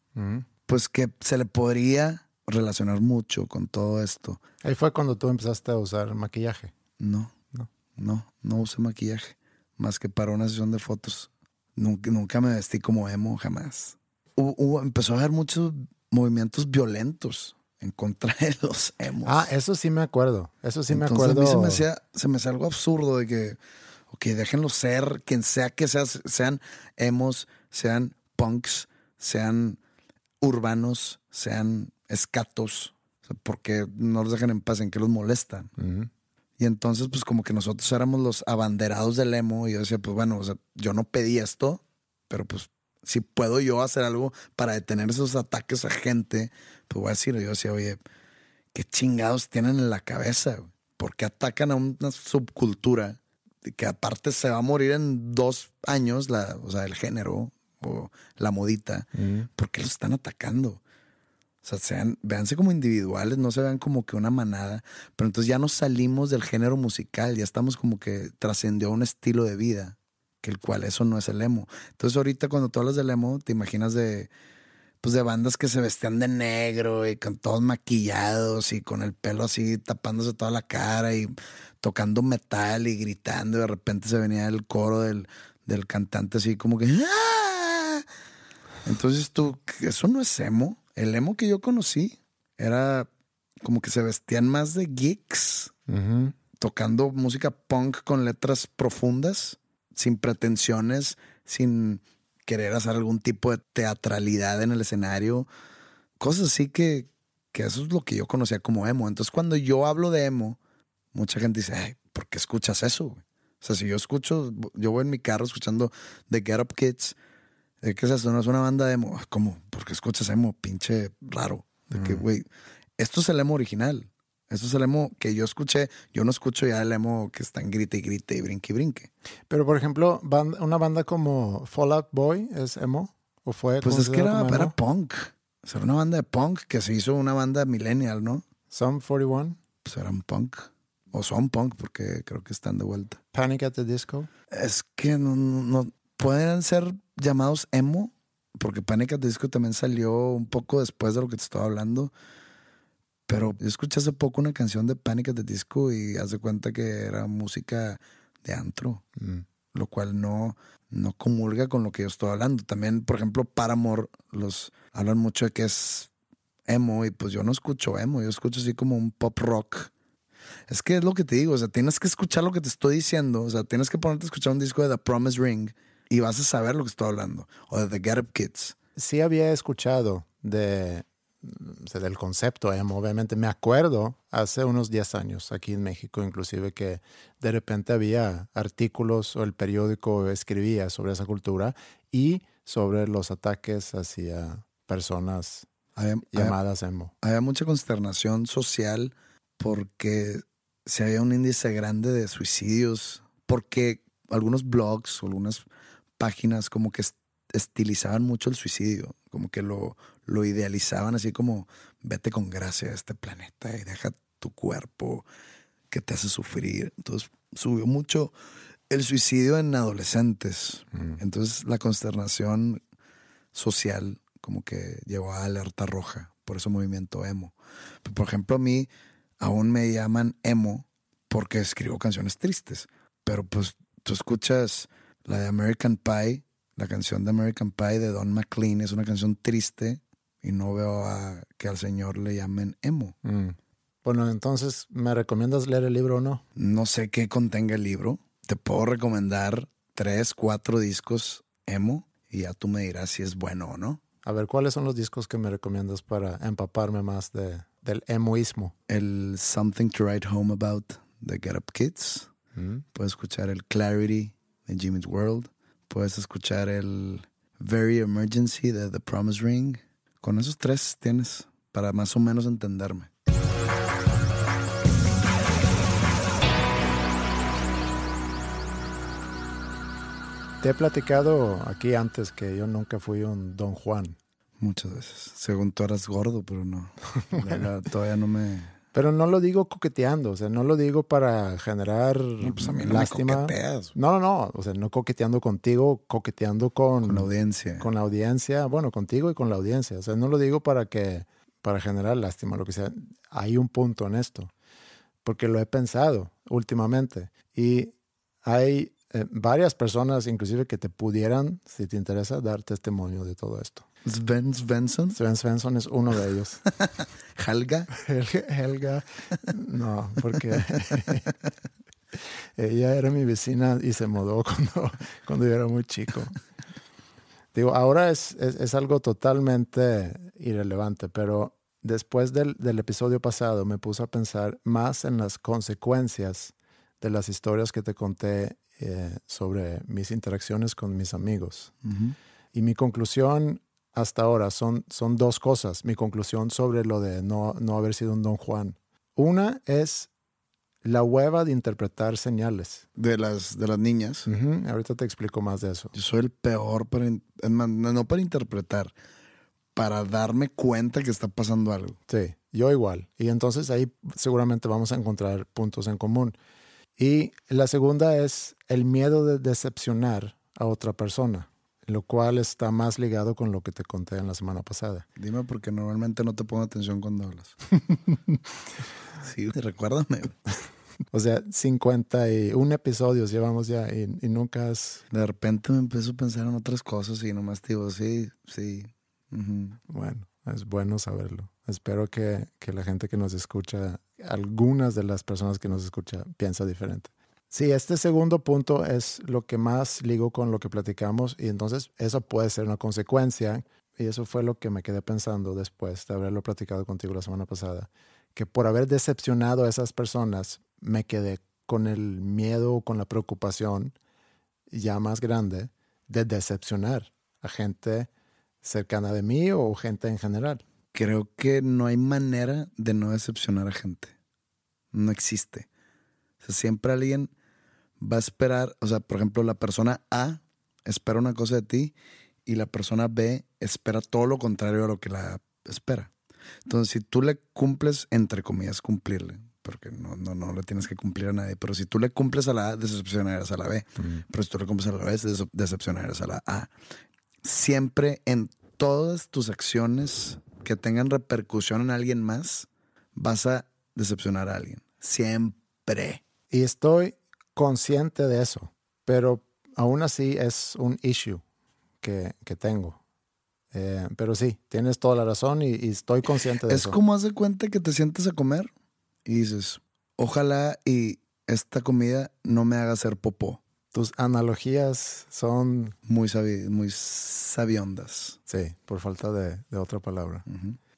pues que se le podría relacionar mucho con todo esto. Ahí fue cuando tú empezaste a usar maquillaje. No, No. no, no usé maquillaje, más que para una sesión de fotos. Nunca, nunca me vestí como emo, jamás. Hubo- hubo- empezó a haber muchos movimientos violentos en contra de los emos. Ah, eso sí me acuerdo. Eso sí me acuerdo. a mí se me, hacía, se me hacía algo absurdo de que, ok, déjenlo ser, quien sea que sea, sean emos, sean punks, sean urbanos, sean escatos, porque no los dejan en paz, en que los molestan. Y entonces, pues como que nosotros éramos los abanderados del emo y yo decía, pues bueno, o sea, yo no pedí esto, pero pues si puedo yo hacer algo para detener esos ataques a gente, pues voy a decir, yo decía, oye, ¿qué chingados tienen en la cabeza? güey? ¿Por qué atacan a una subcultura que aparte se va a morir en dos años, la, o sea, el género o la modita? Ujú. ¿Por qué los están atacando? Sea, sean, véanse como individuales, no se vean como que una manada. Pero entonces ya nos salimos del género musical, ya estamos como que trascendió un estilo de vida, que el cual eso no es el emo. Entonces ahorita cuando tú hablas del emo, te imaginas de, pues de bandas que se vestían de negro y con todos maquillados y con el pelo así tapándose toda la cara y tocando metal y gritando y de repente se venía el coro del, del cantante así como que... "¡Ah!". Entonces tú, eso no es emo. El emo que yo conocí era como que se vestían más de geeks, tocando música punk con letras profundas, sin pretensiones, sin querer hacer algún tipo de teatralidad en el escenario. Cosas así que, que eso es lo que yo conocía como emo. Entonces cuando yo hablo de emo, mucha gente dice, "Ay, ¿por qué escuchas eso? güey?" O sea, si yo escucho, yo voy en mi carro escuchando The Get Up Kids, ¿de qué es eso? No es una banda de emo. ¿Cómo? ¿Por qué escuchas emo? Pinche raro. De que, güey, esto es el emo original. Esto es el emo que yo escuché. Yo no escucho ya el emo que está en grite y grite y brinque y brinque. Pero, por ejemplo, una banda como Fall Out Boy es emo. ¿O fue Pues es que era, era punk. O sea, era una banda de punk que se hizo una banda millennial, ¿no? Sum 41, Pues eran punk. O son punk porque creo que están de vuelta. Panic at the Disco. Es que no, no, no- pueden ser llamados emo, porque Panic at the Disco también salió un poco después de lo que te estaba hablando. Pero yo escuché hace poco una canción de Panic at the Disco y haz de cuenta que era música de antro, Mm. lo cual no, no comulga con lo que yo estoy hablando. También, por ejemplo, Paramore, los hablan mucho de que es emo y pues yo no escucho emo, yo escucho así como un pop rock. Es que es lo que te digo, o sea, tienes que escuchar lo que te estoy diciendo, o sea, tienes que ponerte a escuchar un disco de The Promise Ring y vas a saber lo que estoy hablando, o de The Get Up Kids. Sí había escuchado de, del concepto emo, obviamente. Me acuerdo hace unos 10 años aquí en México, inclusive, que de repente había artículos o el periódico escribía sobre esa cultura y sobre los ataques hacia personas Había, había- llamadas emo. había mucha consternación social porque se había un índice grande de suicidios, porque algunos blogs o algunas páginas como que est- estilizaban mucho el suicidio, como que lo, lo idealizaban así como vete con gracia a este planeta y deja tu cuerpo que te hace sufrir. Entonces subió mucho el suicidio en adolescentes. Entonces la consternación social como que llegó a alerta roja, por eso movimiento emo. Pero, por ejemplo, a mí aún me llaman emo porque escribo canciones tristes, pero pues tú escuchas la de American Pie, la canción de American Pie de Don McLean, es una canción triste y no veo a que al señor le llamen emo. Mm. Bueno, entonces, ¿me recomiendas leer el libro o no? No sé qué contenga el libro. Te puedo recomendar tres, cuatro discos emo y ya tú me dirás si es bueno o no. A ver, ¿cuáles son los discos que me recomiendas para empaparme más de, del emoísmo? El Something to Write Home About de Get Up Kids. Mm. Puedes escuchar el Clarity de Jimmy's World. Puedes escuchar el Very Emergency de The Promise Ring. Con esos tres tienes para más o menos entenderme. Te he platicado aquí antes que yo nunca fui un Don Juan. Muchas veces. Según tú eras gordo, pero no. Todavía no me... Pero no lo digo coqueteando, o sea, no lo digo para generar No, pues a mí no me lástima. no, no, no, o sea, no coqueteando contigo, coqueteando con, Con la audiencia. con la audiencia, bueno, contigo y con la audiencia. O sea, no lo digo para que, para generar lástima, lo que sea. Hay un punto en esto, porque lo he pensado últimamente y hay eh, varias personas, inclusive, que te pudieran, si te interesa, dar testimonio de todo esto. Sven Svensson. Sven Svensson es uno de ellos. Helga. Helga, Helga, no, porque ella era mi vecina y se mudó cuando, cuando yo era muy chico. Digo, ahora es, es, es algo totalmente irrelevante, pero después del, del episodio pasado me puse a pensar más en las consecuencias de las historias que te conté eh, sobre mis interacciones con mis amigos. Y mi conclusión hasta ahora son, son dos cosas. Mi conclusión sobre lo de no, no haber sido un Don Juan. Una es la hueva de interpretar señales. De las, de las niñas. Ujú, Ahorita te explico más de eso. Yo soy el peor para, no para interpretar, para darme cuenta que está pasando algo. Sí, yo igual. Y entonces ahí seguramente vamos a encontrar puntos en común. Y la segunda es el miedo de decepcionar a otra persona, lo cual está más ligado con lo que te conté en la semana pasada. Dime porque normalmente no te pongo atención cuando hablas. sí, recuérdame. O sea, 51 episodios llevamos ya y, y nunca has... De repente me empiezo a pensar en otras cosas y nomás te digo, sí, sí. Bueno, es bueno saberlo. Espero que, que la gente que nos escucha, algunas de las personas que nos escucha, piensa diferente. Sí, este segundo punto es lo que más ligo con lo que platicamos y entonces eso puede ser una consecuencia y eso fue lo que me quedé pensando después de haberlo platicado contigo la semana pasada, que por haber decepcionado a esas personas me quedé con el miedo, con la preocupación ya más grande de decepcionar a gente cercana de mí o gente en general. Creo que no hay manera de no decepcionar a gente. No existe. O sea, siempre alguien va a esperar, o sea, por ejemplo, la persona A espera una cosa de ti y la persona B espera todo lo contrario a lo que la espera. Entonces, si tú le cumples, entre comillas, cumplirle, porque no, no, no le tienes que cumplir a nadie, pero si tú le cumples a la A, decepcionarás a la B. Pero si tú le cumples a la B, decepcionarás a la A. Siempre en todas tus acciones que tengan repercusión en alguien más, vas a decepcionar a alguien. Siempre. Y estoy consciente de eso, pero aún así es un issue que, que tengo. Eh, pero sí, tienes toda la razón y, estoy consciente de eso. Es como hace cuenta que te sientes a comer y dices, ojalá y esta comida no me haga hacer popó. Tus analogías son... Muy, muy sabiondas. Sí, por falta de, otra palabra.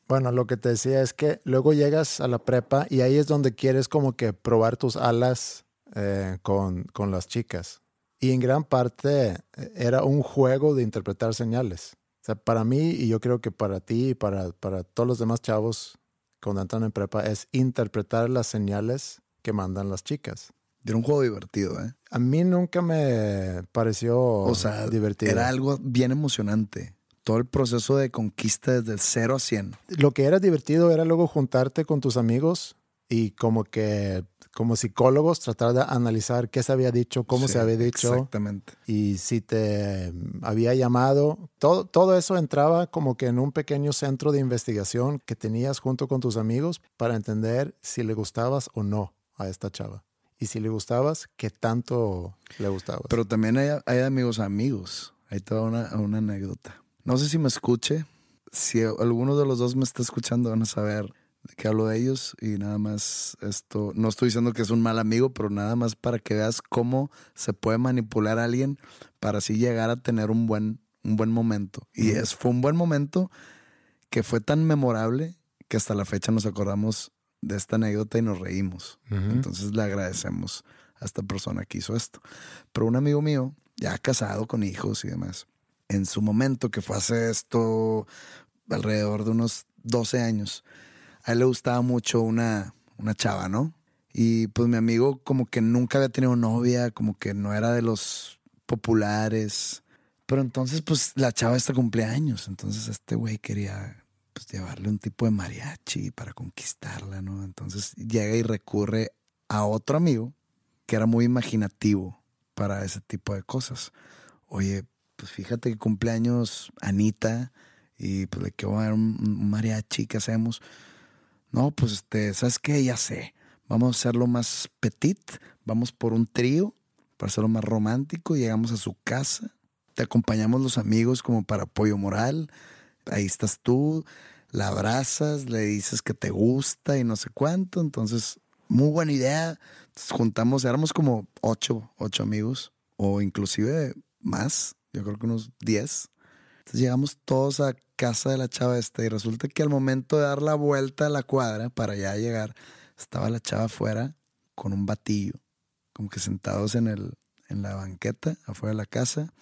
Bueno, lo que te decía es que luego llegas a la prepa y ahí es donde quieres como que probar tus alas eh, con, con las chicas. Y en gran parte eh, era un juego de interpretar señales. O sea, para mí y yo creo que para ti y para, para todos los demás chavos cuando entran en prepa es interpretar las señales que mandan las chicas. Era un juego divertido, ¿eh? A mí nunca me pareció o sea, divertido. Era algo bien emocionante. Todo el proceso de conquista desde el 0 a 100. Lo que era divertido era luego juntarte con tus amigos y como que como psicólogos tratar de analizar qué se había dicho, cómo se había dicho. Exactamente. Y si te había llamado. Todo, todo eso entraba como que en un pequeño centro de investigación que tenías junto con tus amigos para entender si le gustabas o no a esta chava. Y si le gustabas, qué tanto le gustabas. Pero también hay, hay amigos amigos. Hay toda una, una anécdota. No sé si me escuche. Si alguno de los dos me está escuchando, van a saber que hablo de ellos y nada más esto, no estoy diciendo que es un mal amigo, pero nada más para que veas cómo se puede manipular a alguien para así llegar a tener un buen, un buen momento. Y es, fue un buen momento que fue tan memorable que hasta la fecha nos acordamos de esta anécdota y nos reímos. Entonces le agradecemos a esta persona que hizo esto. Pero un amigo mío, ya casado con hijos y demás, en su momento, que fue hace esto alrededor de unos 12 años, a él le gustaba mucho una, una chava, ¿no? Y pues mi amigo como que nunca había tenido novia, como que no era de los populares. Pero entonces pues la chava está cumpleaños, entonces este güey quería pues llevarle un tipo de mariachi para conquistarla, ¿no? Entonces llega y recurre a otro amigo que era muy imaginativo para ese tipo de cosas. Oye, pues fíjate que cumpleaños Anita y pues le quiero dar un mariachi, ¿qué hacemos? No, pues este, ¿sabes qué? Ya sé. Vamos a hacerlo más petit, vamos por un trío para hacerlo más romántico, llegamos a su casa, te acompañamos los amigos como para apoyo moral, ahí estás tú, la abrazas, le dices que te gusta y no sé cuánto, entonces, muy buena idea, juntamos, éramos como ocho, ocho amigos, o inclusive más, yo creo que unos diez. Entonces llegamos todos a casa de la chava esta y resulta que al momento de dar la vuelta a la cuadra para ya llegar, estaba la chava afuera con un batillo, como que sentados en, el, en la banqueta afuera de la casa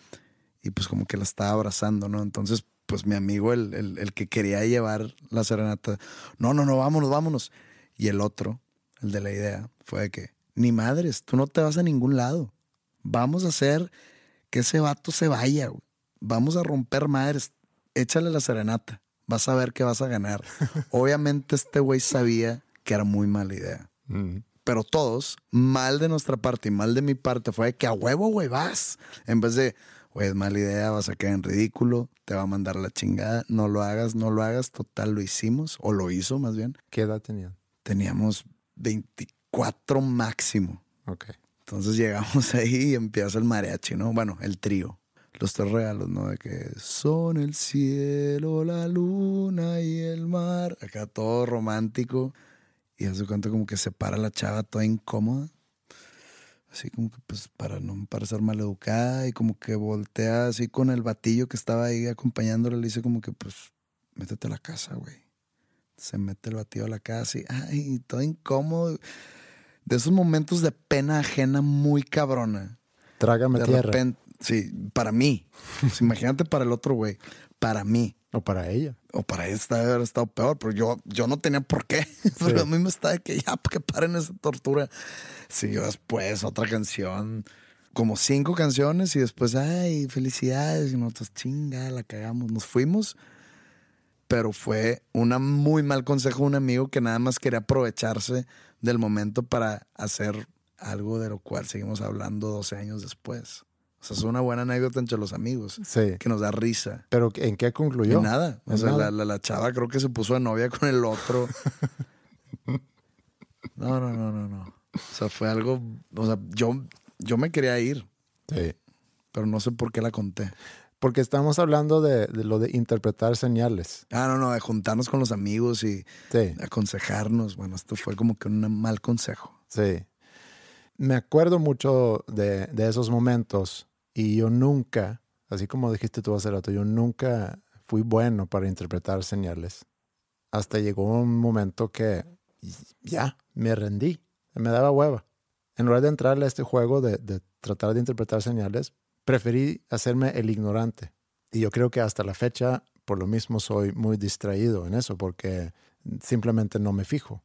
y pues como que la estaba abrazando, ¿no? Entonces pues mi amigo, el, el, que quería llevar la serenata, no, no, no, vámonos, vámonos. Y el otro, el de la idea, fue de que, ni madres, tú no te vas a ningún lado. Vamos a hacer que ese vato se vaya, Vamos a romper madres échale la serenata, vas a ver que vas a ganar. Obviamente este güey sabía que era muy mala idea. Mm. Pero todos, mal de nuestra parte y mal de mi parte, fue que a huevo, güey, vas. En vez de, güey, es mala idea, vas a quedar en ridículo, te va a mandar la chingada, no lo hagas, no lo hagas, total, lo hicimos, o lo hizo más bien. ¿Qué edad tenían? Teníamos 24 máximo. Ok. Entonces llegamos ahí y empieza el mariachi, ¿no? Bueno, el trío los tres regalos, ¿no? De que son el cielo, la luna y el mar. Acá todo romántico. Y hace cuenta como que se para la chava toda incómoda. Así como que pues para no parecer maleducada y como que voltea así con el batillo que estaba ahí acompañándole. Le dice como que pues métete a la casa, güey. Se mete el batillo a la casa y ay, todo incómodo. De esos momentos de pena ajena muy cabrona. Trágame De tierra. repente, sí, para mí. Pues, imagínate para el otro güey. Para mí. O para ella. O para esta debe haber estado peor, pero yo, yo no tenía por qué. Pero a mí me está de que ya, que paren esa tortura. Siguió después otra canción, como cinco canciones y después, ay, felicidades. Y nosotros, chinga, la cagamos. Nos fuimos, pero fue un muy mal consejo de un amigo que nada más quería aprovecharse del momento para hacer algo de lo cual seguimos hablando 12 años después. O sea, es una buena anécdota entre los amigos Sí. que nos da risa. Pero ¿en qué concluyó? En nada. O En sea, nada. La, la- la chava creo que se puso de novia con el otro. No, no, no, no, no. O sea, fue algo. O sea, yo, yo me quería ir, Sí. pero no sé por qué la conté. Porque estamos hablando de, de lo de interpretar señales. Ah, no, no, de juntarnos con los amigos y Sí. aconsejarnos. Bueno, esto fue como que un mal consejo. Sí. Me acuerdo mucho de, de esos momentos y yo nunca, así como dijiste tú hace rato, yo nunca fui bueno para interpretar señales. Hasta llegó un momento que ya me rendí, me daba hueva. En lugar de entrarle a este juego de, de tratar de interpretar señales, preferí hacerme el ignorante. Y yo creo que hasta la fecha, por lo mismo, soy muy distraído en eso, porque simplemente no me fijo.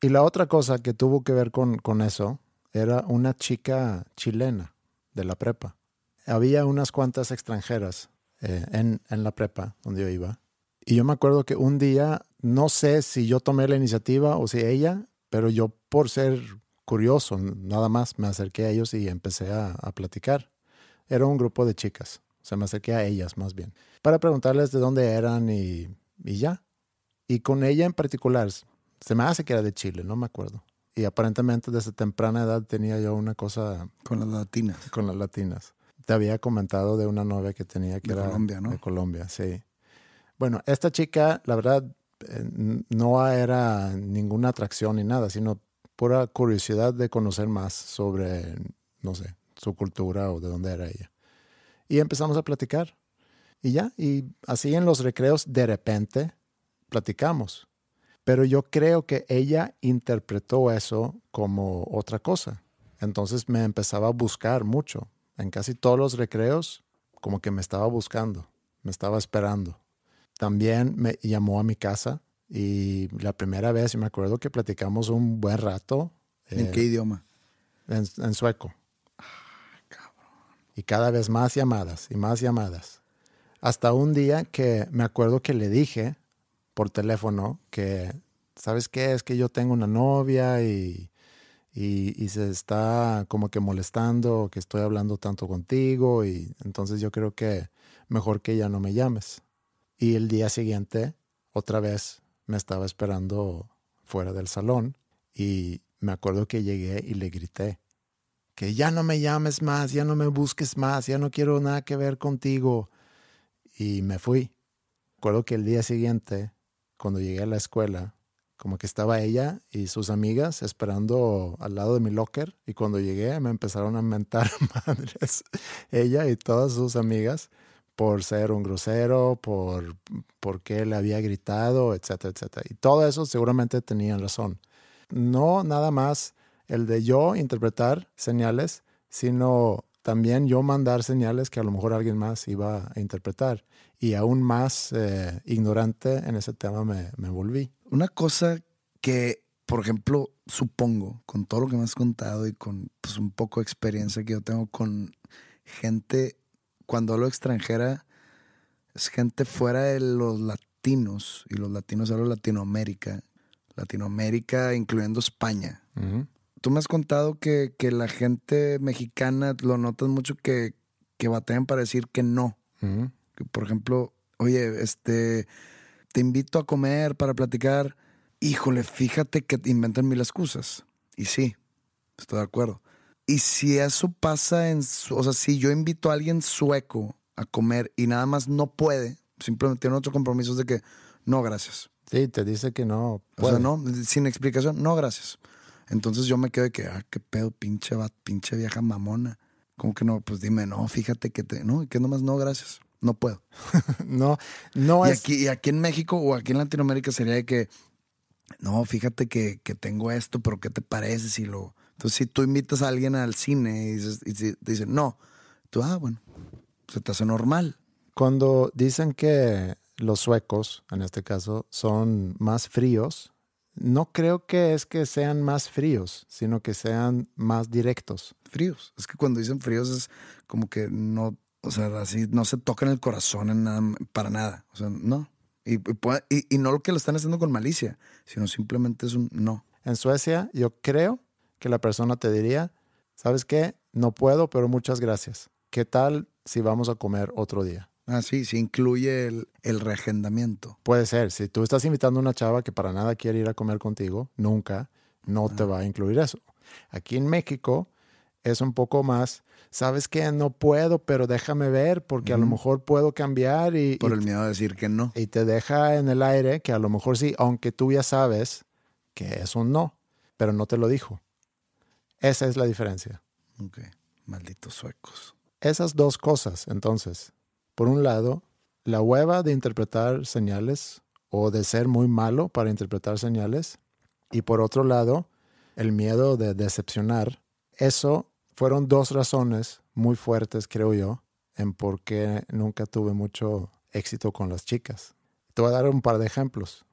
Y la otra cosa que tuvo que ver con, con eso era una chica chilena de la prepa. Había unas cuantas extranjeras eh, en, en la prepa donde yo iba. Y yo me acuerdo que un día, no sé si yo tomé la iniciativa o si ella, pero yo por ser curioso, nada más me acerqué a ellos y empecé a, a platicar. Era un grupo de chicas, o sea, me acerqué a ellas más bien, para preguntarles de dónde eran y, y ya. Y con ella en particular, se me hace que era de Chile, no me acuerdo. Y aparentemente desde temprana edad tenía yo una cosa Con las latinas. con las latinas. Te había comentado de una novia que tenía que De era Colombia, ¿no? De Colombia, sí. Bueno, esta chica, la verdad, eh, no era ninguna atracción ni nada, sino pura curiosidad de conocer más sobre, no sé, su cultura o de dónde era ella. Y empezamos a platicar. Y ya, y así en los recreos, de repente, platicamos. Pero yo creo que ella interpretó eso como otra cosa. Entonces me empezaba a buscar mucho. En casi todos los recreos, como que me estaba buscando, me estaba esperando. También me llamó a mi casa y la primera vez, y me acuerdo que platicamos un buen rato ¿En eh, qué idioma? en, en sueco. Y cada vez más llamadas y más llamadas. Hasta un día que me acuerdo que le dije por teléfono que, ¿sabes qué? Es que yo tengo una novia y, y, se está como que molestando que estoy hablando tanto contigo y entonces yo creo que mejor que ya no me llames. Y el día siguiente, otra vez, me estaba esperando fuera del salón y me acuerdo que llegué y le grité que ya no me llames más, ya no me busques más, ya no quiero nada que ver contigo. Y me fui. Recuerdo que el día siguiente, cuando llegué a la escuela, como que estaba ella y sus amigas esperando al lado de mi locker y cuando llegué me empezaron a mentar madres, ella y todas sus amigas, por ser un grosero, por, por qué le había gritado, etcétera, etcétera. Y todo eso seguramente tenían razón. No nada más el de yo interpretar señales, sino también yo mandar señales que a lo mejor alguien más iba a interpretar. Y aún más eh, ignorante en ese tema me, me volví. Una cosa que, por ejemplo, supongo, con todo lo que me has contado y con pues, un poco de experiencia que yo tengo con gente, cuando hablo extranjera, es gente fuera de los latinos, y los latinos hablo de Latinoamérica, Latinoamérica incluyendo España. Tú me has contado que, que la gente mexicana lo notas mucho que, que batallan para decir que no. Que, por ejemplo, oye, este, te invito a comer para platicar. Híjole, fíjate que te inventan mil excusas. Y sí, estoy de acuerdo. Y si eso pasa en, o sea, si yo invito a alguien sueco a comer y nada más no puede, simplemente tiene otro compromiso de que no, gracias. Sí, te dice que no. O puede. sea, no, sin explicación, no, gracias. Entonces yo me quedo de que, ah, qué pedo, pinche, va- pinche vieja mamona. Como que no, pues dime, no, fíjate que te, no, que nomás no, gracias. No puedo. No, no y, es. aquí, y aquí en México o aquí en Latinoamérica sería de que, no, fíjate que, que tengo esto, pero ¿qué te parece si lo... Entonces, si tú invitas a alguien al cine y, dices, y te dicen, no, tú, ah, bueno, se te hace normal. Cuando dicen que los suecos, en este caso, son más fríos, no creo que es que sean más fríos, sino que sean más directos. Fríos. Es que cuando dicen fríos es como que no, o sea, así no se tocan el corazón en nada, para nada. O sea, no. Y, y y no lo que lo están haciendo con malicia, sino simplemente es un no. En Suecia, yo creo que la persona te diría, ¿sabes qué? No puedo, pero muchas gracias. ¿Qué tal si vamos a comer otro día? Ah, sí, sí incluye el, el reagendamiento. Puede ser, si tú estás invitando a una chava que para nada quiere ir a comer contigo, nunca, no te va a incluir eso. Aquí en México es un poco más, ¿sabes qué? No puedo, pero déjame ver porque a lo mejor puedo cambiar y, Por y- el miedo a decir que no. y te deja en el aire que a lo mejor sí, aunque tú ya sabes que es un no, pero no te lo dijo. Esa es la diferencia. Ok, malditos suecos. Esas dos cosas, entonces, por un lado, la hueva de interpretar señales o de ser muy malo para interpretar señales, y por otro lado, el miedo de decepcionar. Eso fueron dos razones muy fuertes, creo yo, en por qué nunca tuve mucho éxito con las chicas. Te voy a dar un par de ejemplos.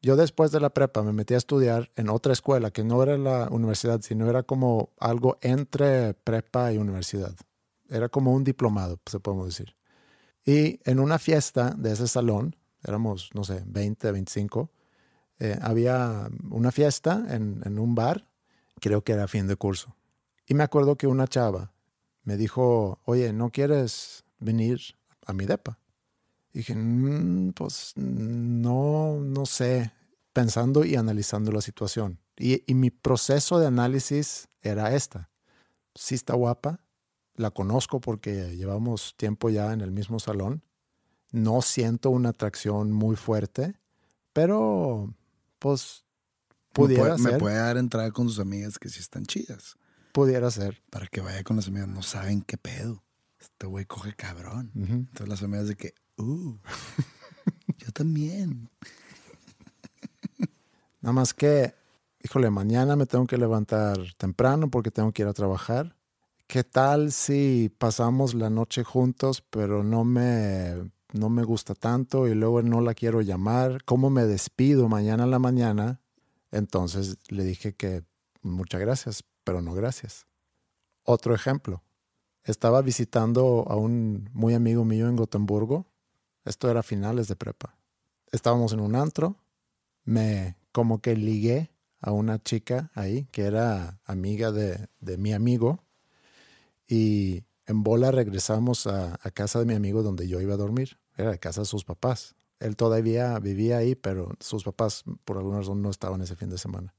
Yo después de la prepa me metí a estudiar en otra escuela que no era la universidad, sino era como algo entre prepa y universidad. Era como un diplomado, se podemos decir. Y en una fiesta de ese salón, éramos, no sé, 20, 25, eh, había una fiesta en, en un bar, creo que era fin de curso. Y me acuerdo que una chava me dijo, oye, ¿no quieres venir a mi depa? Y dije, "Mm, pues no, no sé, pensando y analizando la situación. Y, y mi proceso de análisis era esta. Sí está guapa, la conozco porque llevamos tiempo ya en el mismo salón. No siento una atracción muy fuerte, pero pues pudiera me, puede, me puede dar entrada con sus amigas que sí están chidas. Pudiera ser. Para que vaya con las amigas. No saben qué pedo. Este güey coge cabrón. Entonces las amigas de que, uh, yo también. Nada más que, híjole, mañana me tengo que levantar temprano porque tengo que ir a trabajar. ¿Qué tal si pasamos la noche juntos, pero no me, no me gusta tanto y luego no la quiero llamar? ¿Cómo me despido mañana en la mañana? Entonces le dije que muchas gracias, pero no gracias. Otro ejemplo. Estaba visitando a un muy amigo mío en Gotemburgo. Esto era finales de prepa. Estábamos en un antro. Me como que ligué a una chica ahí que era amiga de, de mi amigo. Y en bola regresamos a, casa de mi amigo donde yo iba a dormir. Era de casa de sus papás. Él todavía vivía ahí, pero sus papás por alguna razón no estaban ese fin de semana.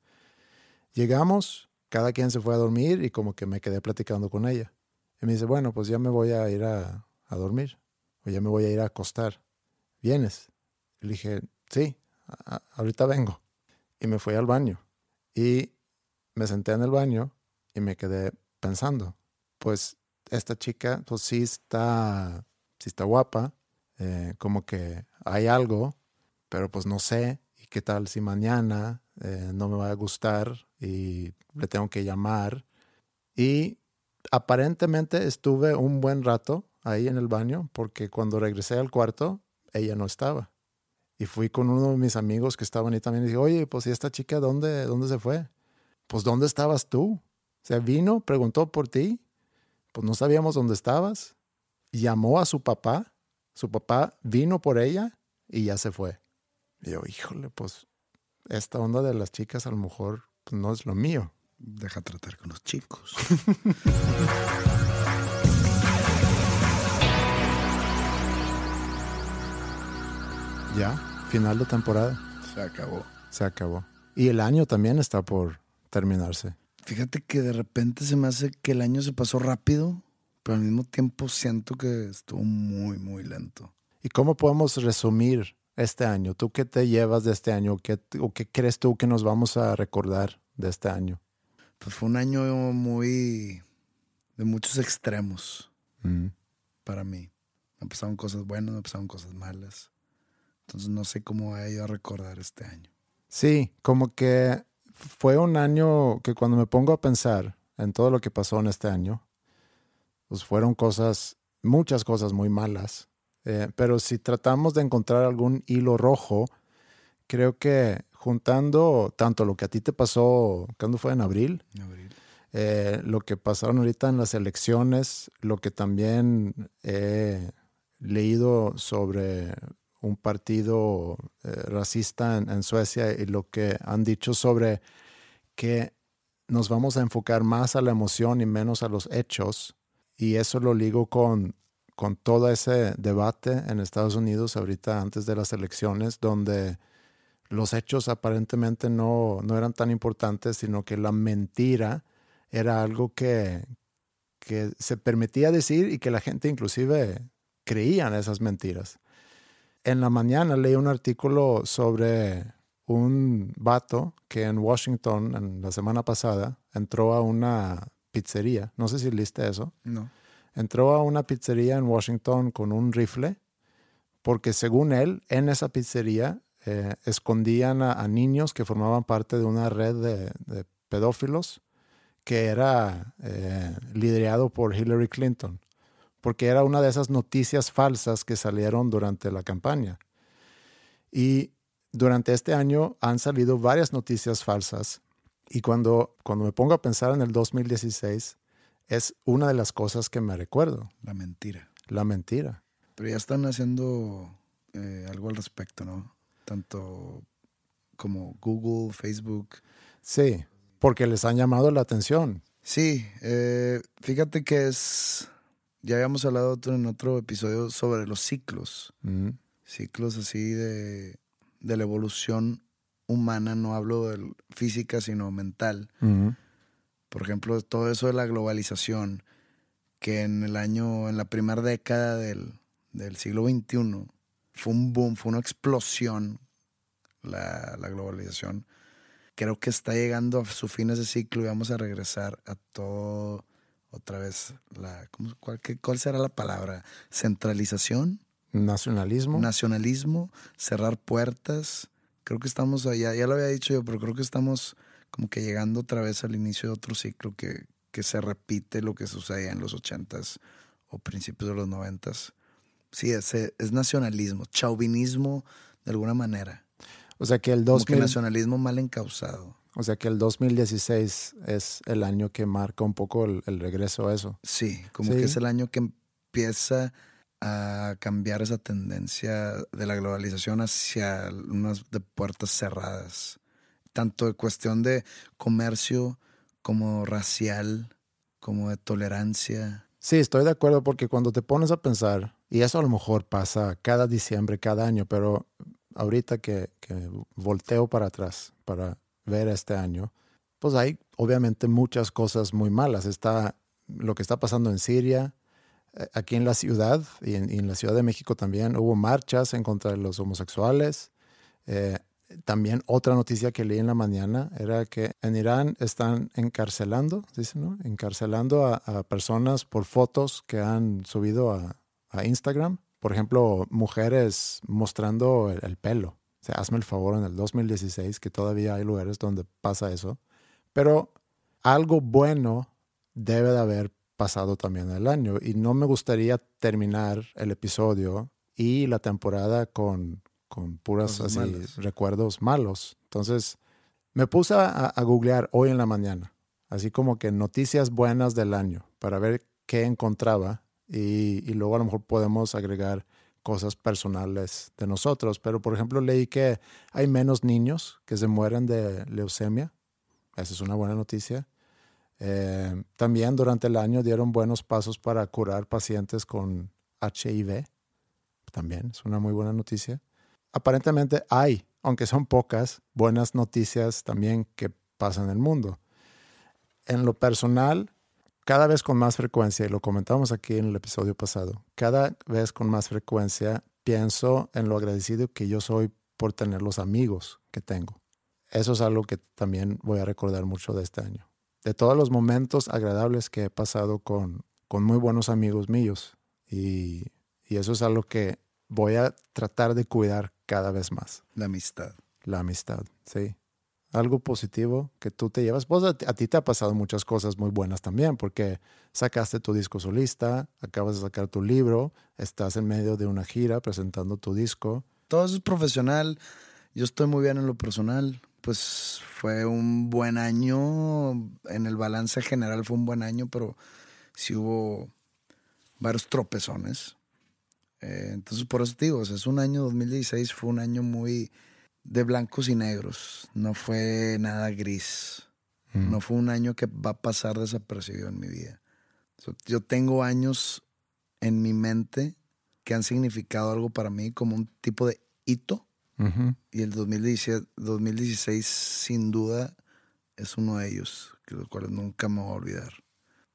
Llegamos, cada quien se fue a dormir y como que me quedé platicando con ella. Y me dice, bueno, pues ya me voy a ir a, dormir o ya me voy a ir a acostar. ¿Vienes? Y le dije, sí, a- ahorita vengo. Y me fui al baño. Y me senté en el baño y me quedé pensando, pues esta chica, pues sí está, sí está guapa, eh, como que hay algo, pero pues no sé. ¿Y qué tal si mañana eh, no me va a gustar y le tengo que llamar? Y aparentemente estuve un buen rato ahí en el baño porque cuando regresé al cuarto, ella no estaba. Y fui con uno de mis amigos que estaban ahí también y dije, oye, pues ¿y esta chica dónde, dónde se fue? Pues ¿dónde estabas tú? O sea, vino, preguntó por ti, pues no sabíamos dónde estabas. Llamó a su papá, su papá vino por ella y ya se fue. Y yo, híjole, pues esta onda de las chicas a lo mejor pues, no es lo mío. Deja tratar con los chicos. Ya, final de temporada, Se acabó. se acabó. Y el año también está por terminarse. Fíjate que de repente se me hace que el año se pasó rápido, pero al mismo tiempo siento que estuvo muy, muy lento. ¿Y cómo podemos resumir este año? ¿Tú qué te llevas de este año? ¿Qué, ¿O qué crees tú que nos vamos a recordar de este año? Pues fue un año muy de muchos extremos Mm. para mí. Me pasaron cosas buenas, me pasaron cosas malas. Entonces no sé cómo voy a ir a recordar este año. Sí, como que fue un año que cuando me pongo a pensar en todo lo que pasó en este año, pues fueron cosas, muchas cosas muy malas. Eh, pero si tratamos de encontrar algún hilo rojo, creo que juntando tanto lo que a ti te pasó, ¿cuándo fue? En abril, En abril. eh, lo que pasaron ahorita en las elecciones, lo que también he leído sobre un partido eh, racista en, en Suecia y lo que han dicho sobre que nos vamos a enfocar más a la emoción y menos a los hechos. Y eso lo ligo con, con todo ese debate en Estados Unidos ahorita antes de las elecciones, donde los hechos aparentemente no, no eran tan importantes, sino que la mentira era algo que, que se permitía decir y que la gente inclusive creía en esas mentiras. En la mañana leí un artículo sobre un vato que en Washington, en la semana pasada, entró a una pizzería. No sé si leíste eso. No. Entró a una pizzería en Washington con un rifle porque según él, en esa pizzería eh, escondían a, niños que formaban parte de una red de, de pedófilos que era eh, liderado por Hillary Clinton, porque era una de esas noticias falsas que salieron durante la campaña. Y durante este año han salido varias noticias falsas y cuando, cuando me pongo a pensar en el 2016, es una de las cosas que me recuerdo, La mentira. la mentira. Pero ya están haciendo eh, algo al respecto, ¿no? Tanto como Google, Facebook. Sí, porque les han llamado la atención. Sí, eh, fíjate que es. Ya habíamos hablado en otro episodio sobre los ciclos. Mm, Ciclos así de, de la evolución humana. No hablo de física, sino mental. mm, Por ejemplo, todo eso de la globalización, que en el año, en la primera década del, del siglo XXI, fue un boom, fue una explosión la, la globalización. Creo que está llegando a su fin ese ciclo y vamos a regresar a todo otra vez. La, ¿cómo- cuál, qué- ¿Cuál será la palabra? Centralización, Nacionalismo. nacionalismo, cerrar puertas. Creo que estamos allá, ya lo había dicho yo, pero creo que estamos como que llegando otra vez al inicio de otro ciclo que, que se repite lo que sucedía en los ochentas o principios de los noventas. Sí, es, es nacionalismo, chauvinismo de alguna manera. o sea que el Como que 2000, nacionalismo mal encausado. o sea que el 2016 es el año que marca un poco el, el regreso a eso. Sí, como Sí. que es el año que empieza a cambiar esa tendencia de la globalización hacia unas de puertas cerradas. Tanto de cuestión de comercio como racial, como de tolerancia. Sí, estoy de acuerdo porque cuando te pones a pensar, y eso a lo mejor pasa cada diciembre, cada año, pero ahorita que, que volteo para atrás para ver este año, pues hay obviamente muchas cosas muy malas. Está lo que está pasando en Siria, eh, aquí en la ciudad y en, y en la Ciudad de México también hubo marchas en contra de los homosexuales. Eh, también otra noticia que leí en la mañana era que en Irán están encarcelando, dicen, ¿no? Encarcelando a, personas por fotos que han subido a, Instagram. Por ejemplo, mujeres mostrando el, el pelo. O sea, hazme el favor en el 2016 que todavía hay lugares donde pasa eso. Pero algo bueno debe de haber pasado también el año y no me gustaría terminar el episodio y la temporada con, con puras así recuerdos malos. Entonces me puse a, a googlear hoy en la mañana, así como que noticias buenas del año para ver qué encontraba y, y luego a lo mejor podemos agregar cosas personales de nosotros. Pero por ejemplo leí que hay menos niños que se mueren de leucemia. Esa es una buena noticia. Eh, también durante el año dieron buenos pasos para curar pacientes con HIV. También es una muy buena noticia. Aparentemente hay, aunque son pocas, buenas noticias también que pasan en el mundo. En lo personal, cada vez con más frecuencia, y lo comentamos aquí en el episodio pasado, cada vez con más frecuencia pienso en lo agradecido que yo soy por tener los amigos que tengo. Eso es algo que también voy a recordar mucho de este año. De todos los momentos agradables que he pasado con, con muy buenos amigos míos. Y, y eso es algo que voy a tratar de cuidar cada vez más. La amistad. La amistad, sí. Algo positivo que tú te llevas. Pues a, a ti te ha pasado muchas cosas muy buenas también, porque sacaste tu disco solista, acabas de sacar tu libro, estás en medio de una gira presentando tu disco. Todo eso es profesional. Yo estoy muy bien en lo personal. Pues fue un buen año. En el balance general fue un buen año, pero sí hubo varios tropezones. Eh, entonces, por eso te digo, o sea, es un año 2016, fue un año muy de blancos y negros. No fue nada gris. No fue un año que va a pasar desapercibido en mi vida. So, yo tengo años en mi mente que han significado algo para mí como un tipo de hito. Ujú. Y el 2017, 2016 sin duda es uno de ellos, que los cuales nunca me voy a olvidar,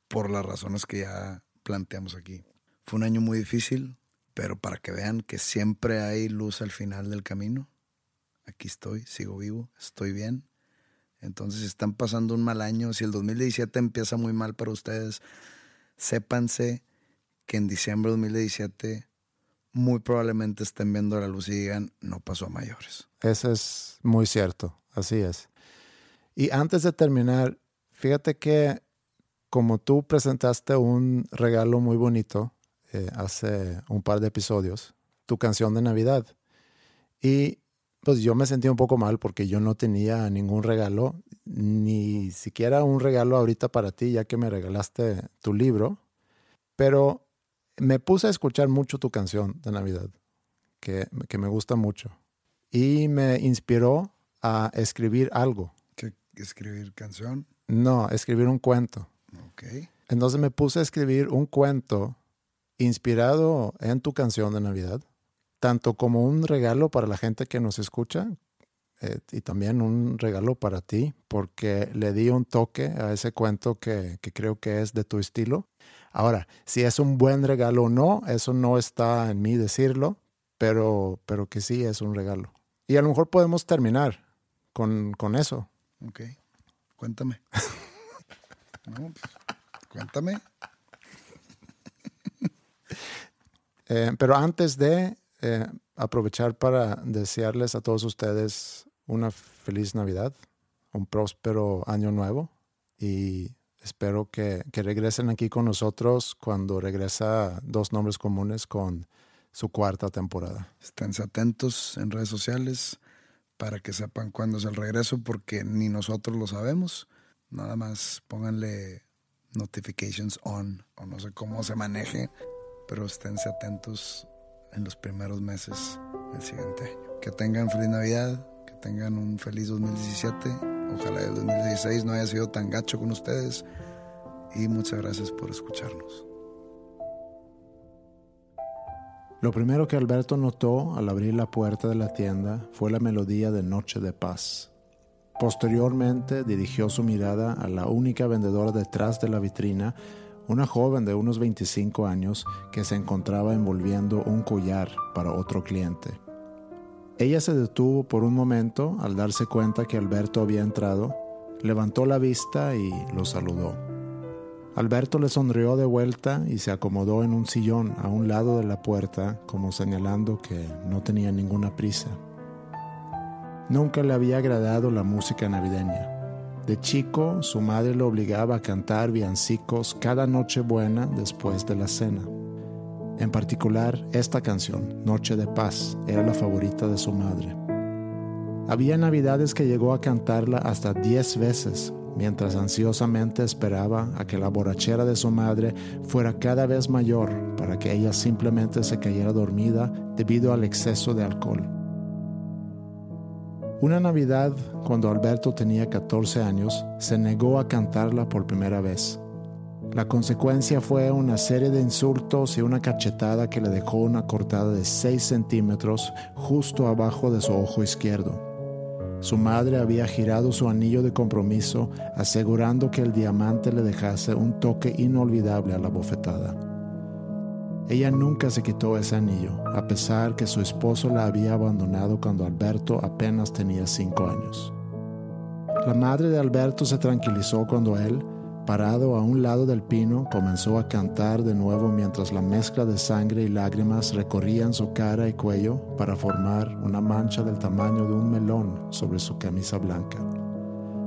por las razones que ya planteamos aquí. Fue un año muy difícil, pero para que vean que siempre hay luz al final del camino, aquí estoy, sigo vivo, estoy bien. Entonces, están pasando un mal año, si el 2017 empieza muy mal para ustedes, sépanse que en diciembre de 2017 muy probablemente estén viendo la luz y digan, no pasó a mayores. Eso es muy cierto, así es. Y antes de terminar, fíjate que como tú presentaste un regalo muy bonito eh, hace un par de episodios, tu canción de Navidad. Y pues yo me sentí un poco mal porque yo no tenía ningún regalo, ni siquiera un regalo ahorita para ti, ya que me regalaste tu libro. Pero me puse a escuchar mucho tu canción de Navidad, que, que me gusta mucho. Y me inspiró a escribir algo. ¿Qué escribir canción? No, escribir un cuento. Ok. Entonces me puse a escribir un cuento inspirado en tu canción de Navidad, tanto como un regalo para la gente que nos escucha eh, y también un regalo para ti, porque le di un toque a ese cuento que, que creo que es de tu estilo. Ahora, si es un buen regalo o no, eso no está en mí decirlo, pero, pero que sí es un regalo. Y a lo mejor podemos terminar con, con eso. Ok. Cuéntame. no, pues, cuéntame. Eh, pero antes de eh, aprovechar para desearles a todos ustedes una feliz Navidad, un próspero año nuevo y espero que, regresen aquí con nosotros cuando regresa Dos Nombres Comunes con su cuarta temporada. Esténse atentos en redes sociales para que sepan cuándo es el regreso, porque ni nosotros lo sabemos. Nada más pónganle notifications on, o no sé cómo se maneje, pero esténse atentos en los primeros meses del siguiente año. Que tengan feliz Navidad, que tengan un feliz 2017. Ojalá el 2016 no haya sido tan gacho con ustedes. Y muchas gracias por escucharnos. Lo primero que Alberto notó al abrir la puerta de la tienda fue la melodía de Noche de Paz. Posteriormente dirigió su mirada a la única vendedora detrás de la vitrina, una joven de unos 25 años que se encontraba envolviendo un collar para otro cliente. Ella se detuvo por un momento al darse cuenta que Alberto había entrado, levantó la vista y lo saludó. Alberto le sonrió de vuelta y se acomodó en un sillón a un lado de la puerta, como señalando que no tenía ninguna prisa. Nunca le había agradado la música navideña. De chico, su madre lo obligaba a cantar villancicos cada noche buena después de la cena. En particular, esta canción, Noche de Paz, era la favorita de su madre. Había navidades que llegó a cantarla hasta diez veces, mientras ansiosamente esperaba a que la borrachera de su madre fuera cada vez mayor para que ella simplemente se cayera dormida debido al exceso de alcohol. Una Navidad, cuando Alberto tenía 14 años, se negó a cantarla por primera vez. La consecuencia fue una serie de insultos y una cachetada que le dejó una cortada de 6 centímetros justo abajo de su ojo izquierdo. su madre había girado su anillo de compromiso, asegurando que el diamante le dejase un toque inolvidable a la bofetada. Ella nunca se quitó ese anillo, a pesar que su esposo la había abandonado cuando Alberto apenas tenía cinco años. La madre de Alberto se tranquilizó cuando él, parado a un lado del pino, comenzó a cantar de nuevo mientras la mezcla de sangre y lágrimas recorrían su cara y cuello para formar una mancha del tamaño de un melón sobre su camisa blanca.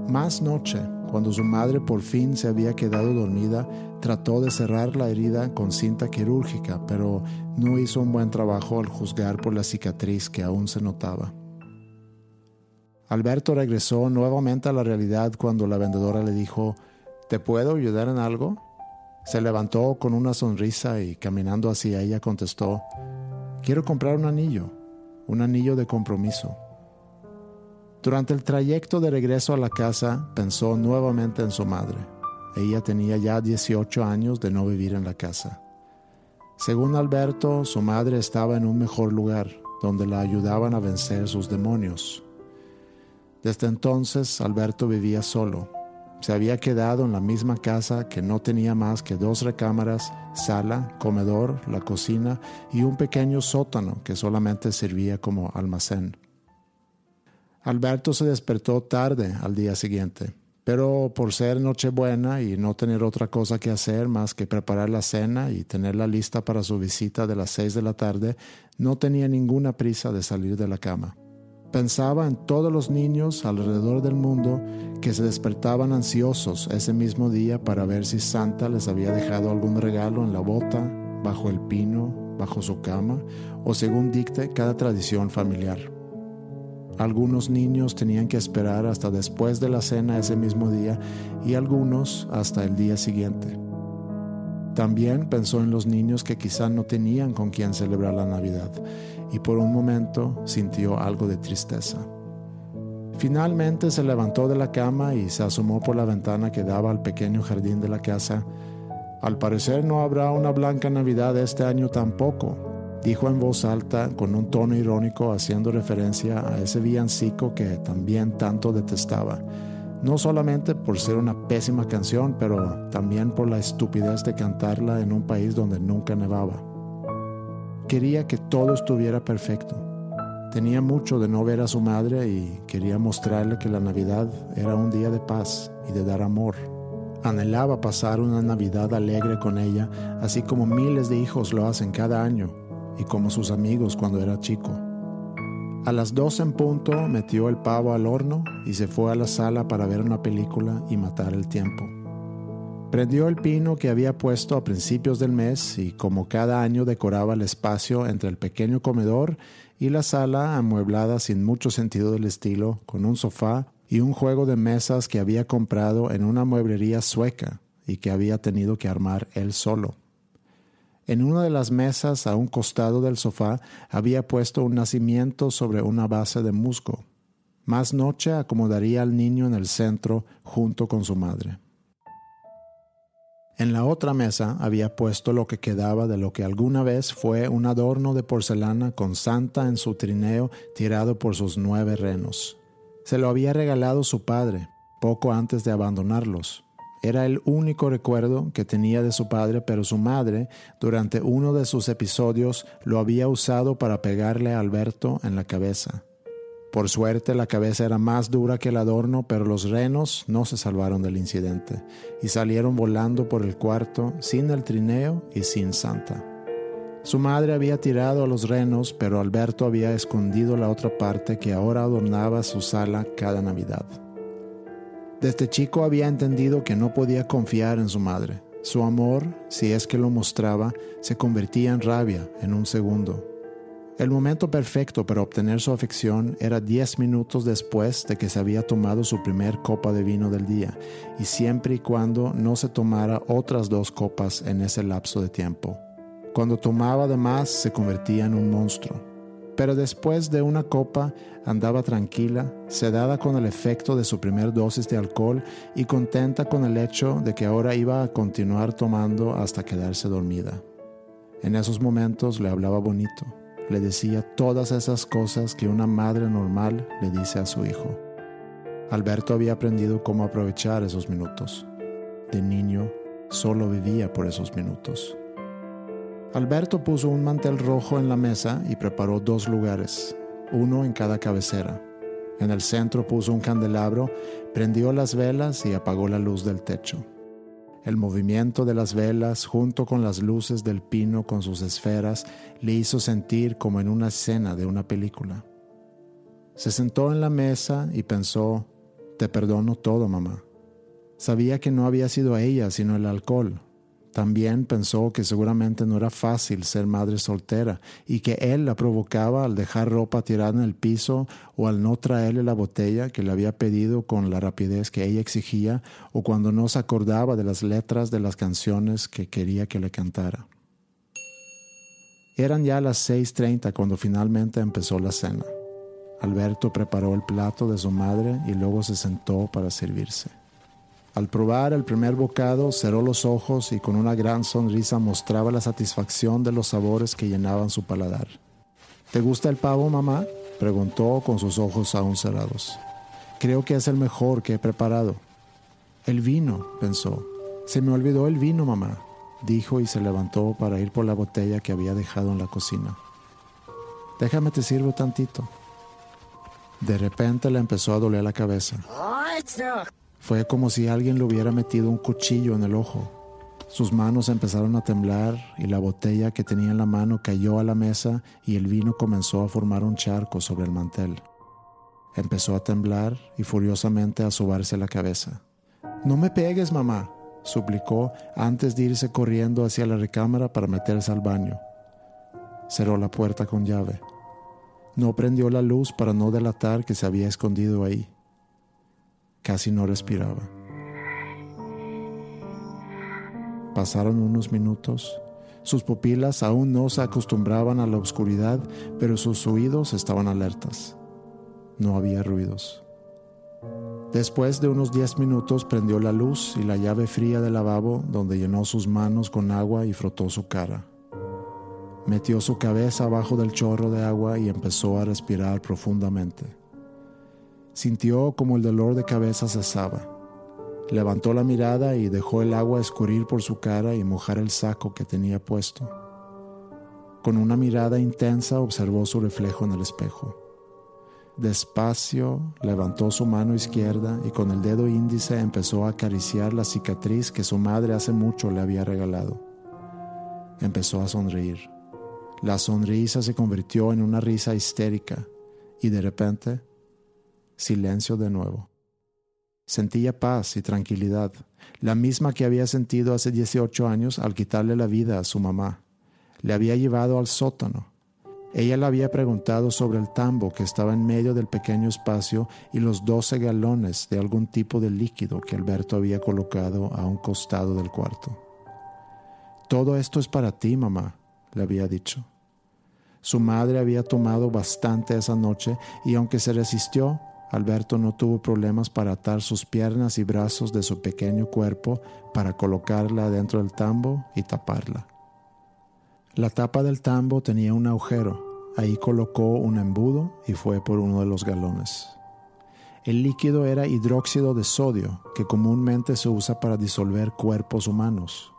Más noche, cuando su madre por fin se había quedado dormida, trató de cerrar la herida con cinta quirúrgica, pero no hizo un buen trabajo al juzgar por la cicatriz que aún se notaba. Alberto regresó nuevamente a la realidad cuando la vendedora le dijo, ¿te puedo ayudar en algo? Se levantó con una sonrisa y caminando hacia ella contestó, quiero comprar un anillo, un anillo de compromiso. Durante el trayecto de regreso a la casa pensó nuevamente en su madre. Ella tenía ya 18 años de no vivir en la casa. Según Alberto, su madre estaba en un mejor lugar, donde la ayudaban a vencer sus demonios, desde entonces Alberto vivía solo. Se había quedado en la misma casa que no tenía más que dos recámaras, sala, comedor, la cocina y un pequeño sótano que solamente servía como almacén. Alberto se despertó tarde al día siguiente, pero por ser Nochebuena y no tener otra cosa que hacer más que preparar la cena y tenerla lista para su visita de las seis de la tarde, no tenía ninguna prisa de salir de la cama. Pensaba en todos los niños alrededor del mundo que se despertaban ansiosos ese mismo día para ver si Santa les había dejado algún regalo en la bota, bajo el pino, bajo su cama o según dicte cada tradición familiar. Algunos niños tenían que esperar hasta después de la cena ese mismo día y algunos hasta el día siguiente. También pensó en los niños que quizá no tenían con quien celebrar la Navidad y por un momento sintió algo de tristeza. Finalmente se levantó de la cama y se asomó por la ventana que daba al pequeño jardín de la casa. Al parecer no habrá una blanca Navidad este año tampoco, dijo en voz alta con un tono irónico haciendo referencia a ese villancico que también tanto detestaba, no solamente por ser una pésima canción, pero también por la estupidez de cantarla en un país donde nunca nevaba. Quería que todo estuviera perfecto. Tenía mucho de no ver a su madre y quería mostrarle que la Navidad era un día de paz y de dar amor. Anhelaba pasar una Navidad alegre con ella, así como miles de hijos lo hacen cada año y como sus amigos cuando era chico. A las dos en punto metió el pavo al horno y se fue a la sala para ver una película y matar el tiempo. Prendió el pino que había puesto a principios del mes y como cada año decoraba el espacio entre el pequeño comedor y la sala amueblada sin mucho sentido del estilo, con un sofá y un juego de mesas que había comprado en una mueblería sueca y que había tenido que armar él solo. En una de las mesas a un costado del sofá había puesto un nacimiento sobre una base de musgo. Más noche acomodaría al niño en el centro junto con su madre. En la otra mesa había puesto lo que quedaba de lo que alguna vez fue un adorno de porcelana con Santa en su trineo tirado por sus nueve renos. Se lo había regalado su padre, poco antes de abandonarlos. Era el único recuerdo que tenía de su padre, pero su madre, durante uno de sus episodios, lo había usado para pegarle a Alberto en la cabeza. Por suerte la cabeza era más dura que el adorno, pero los renos no se salvaron del incidente y salieron volando por el cuarto sin el trineo y sin Santa. Su madre había tirado a los renos, pero Alberto había escondido la otra parte que ahora adornaba su sala cada Navidad. Desde chico había entendido que no podía confiar en su madre. Su amor, si es que lo mostraba, se convertía en rabia en un segundo el momento perfecto para obtener su afección era diez minutos después de que se había tomado su primer copa de vino del día, y siempre y cuando no se tomara otras dos copas en ese lapso de tiempo. Cuando tomaba de más se convertía en un monstruo. Pero después de una copa andaba tranquila, sedada con el efecto de su primer dosis de alcohol y contenta con el hecho de que ahora iba a continuar tomando hasta quedarse dormida. En esos momentos le hablaba bonito le decía todas esas cosas que una madre normal le dice a su hijo. Alberto había aprendido cómo aprovechar esos minutos. De niño, solo vivía por esos minutos. Alberto puso un mantel rojo en la mesa y preparó dos lugares, uno en cada cabecera. En el centro puso un candelabro, prendió las velas y apagó la luz del techo. El movimiento de las velas junto con las luces del pino con sus esferas le hizo sentir como en una escena de una película. Se sentó en la mesa y pensó, te perdono todo, mamá. Sabía que no había sido ella, sino el alcohol, también pensó que seguramente no era fácil ser madre soltera y que él la provocaba al dejar ropa tirada en el piso o al no traerle la botella que le había pedido con la rapidez que ella exigía o cuando no se acordaba de las letras de las canciones que quería que le cantara. Eran ya las 6.30 cuando finalmente empezó la cena. Alberto preparó el plato de su madre y luego se sentó para servirse. Al probar el primer bocado, cerró los ojos y con una gran sonrisa mostraba la satisfacción de los sabores que llenaban su paladar. ¿Te gusta el pavo, mamá? preguntó con sus ojos aún cerrados. Creo que es el mejor que he preparado. El vino, pensó. Se me olvidó el vino, mamá, dijo y se levantó para ir por la botella que había dejado en la cocina. Déjame te sirvo tantito. De repente le empezó a doler la cabeza. Fue como si alguien le hubiera metido un cuchillo en el ojo. Sus manos empezaron a temblar y la botella que tenía en la mano cayó a la mesa y el vino comenzó a formar un charco sobre el mantel. Empezó a temblar y furiosamente a sobarse la cabeza. No me pegues, mamá, suplicó antes de irse corriendo hacia la recámara para meterse al baño. Cerró la puerta con llave. No prendió la luz para no delatar que se había escondido ahí. Casi no respiraba. Pasaron unos minutos. Sus pupilas aún no se acostumbraban a la oscuridad, pero sus oídos estaban alertas. No había ruidos. Después de unos diez minutos prendió la luz y la llave fría del lavabo donde llenó sus manos con agua y frotó su cara. Metió su cabeza abajo del chorro de agua y empezó a respirar profundamente. Sintió como el dolor de cabeza cesaba. Levantó la mirada y dejó el agua escurrir por su cara y mojar el saco que tenía puesto. Con una mirada intensa observó su reflejo en el espejo. Despacio levantó su mano izquierda y con el dedo índice empezó a acariciar la cicatriz que su madre hace mucho le había regalado. Empezó a sonreír. La sonrisa se convirtió en una risa histérica y de repente Silencio de nuevo. Sentía paz y tranquilidad, la misma que había sentido hace 18 años al quitarle la vida a su mamá. Le había llevado al sótano. Ella le había preguntado sobre el tambo que estaba en medio del pequeño espacio y los 12 galones de algún tipo de líquido que Alberto había colocado a un costado del cuarto. Todo esto es para ti, mamá, le había dicho. Su madre había tomado bastante esa noche y aunque se resistió, Alberto no tuvo problemas para atar sus piernas y brazos de su pequeño cuerpo para colocarla dentro del tambo y taparla. La tapa del tambo tenía un agujero. Ahí colocó un embudo y fue por uno de los galones. El líquido era hidróxido de sodio, que comúnmente se usa para disolver cuerpos humanos.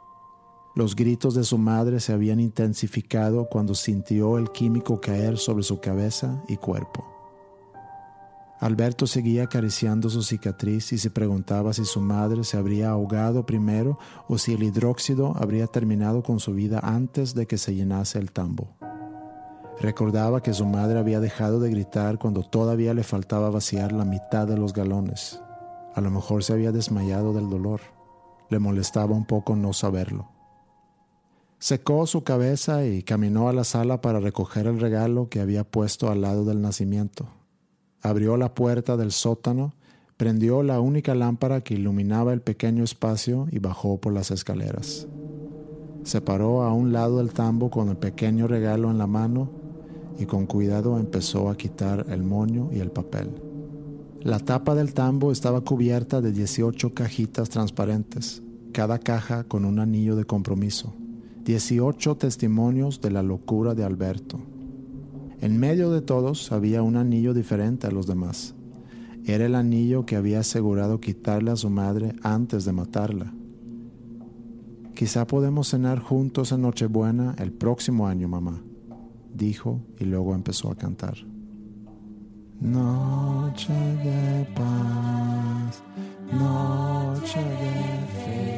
Los gritos de su madre se habían intensificado cuando sintió el químico caer sobre su cabeza y cuerpo. Alberto seguía acariciando su cicatriz y se preguntaba si su madre se habría ahogado primero o si el hidróxido habría terminado con su vida antes de que se llenase el tambo. Recordaba que su madre había dejado de gritar cuando todavía le faltaba vaciar la mitad de los galones. A lo mejor se había desmayado del dolor. Le molestaba un poco no saberlo. Secó su cabeza y caminó a la sala para recoger el regalo que había puesto al lado del nacimiento abrió la puerta del sótano, prendió la única lámpara que iluminaba el pequeño espacio y bajó por las escaleras. Se paró a un lado del tambo con el pequeño regalo en la mano y con cuidado empezó a quitar el moño y el papel. La tapa del tambo estaba cubierta de 18 cajitas transparentes, cada caja con un anillo de compromiso. 18 testimonios de la locura de Alberto. En medio de todos había un anillo diferente a los demás. Era el anillo que había asegurado quitarle a su madre antes de matarla. Quizá podemos cenar juntos en Nochebuena el próximo año, mamá, dijo y luego empezó a cantar. Noche de paz, noche de fe.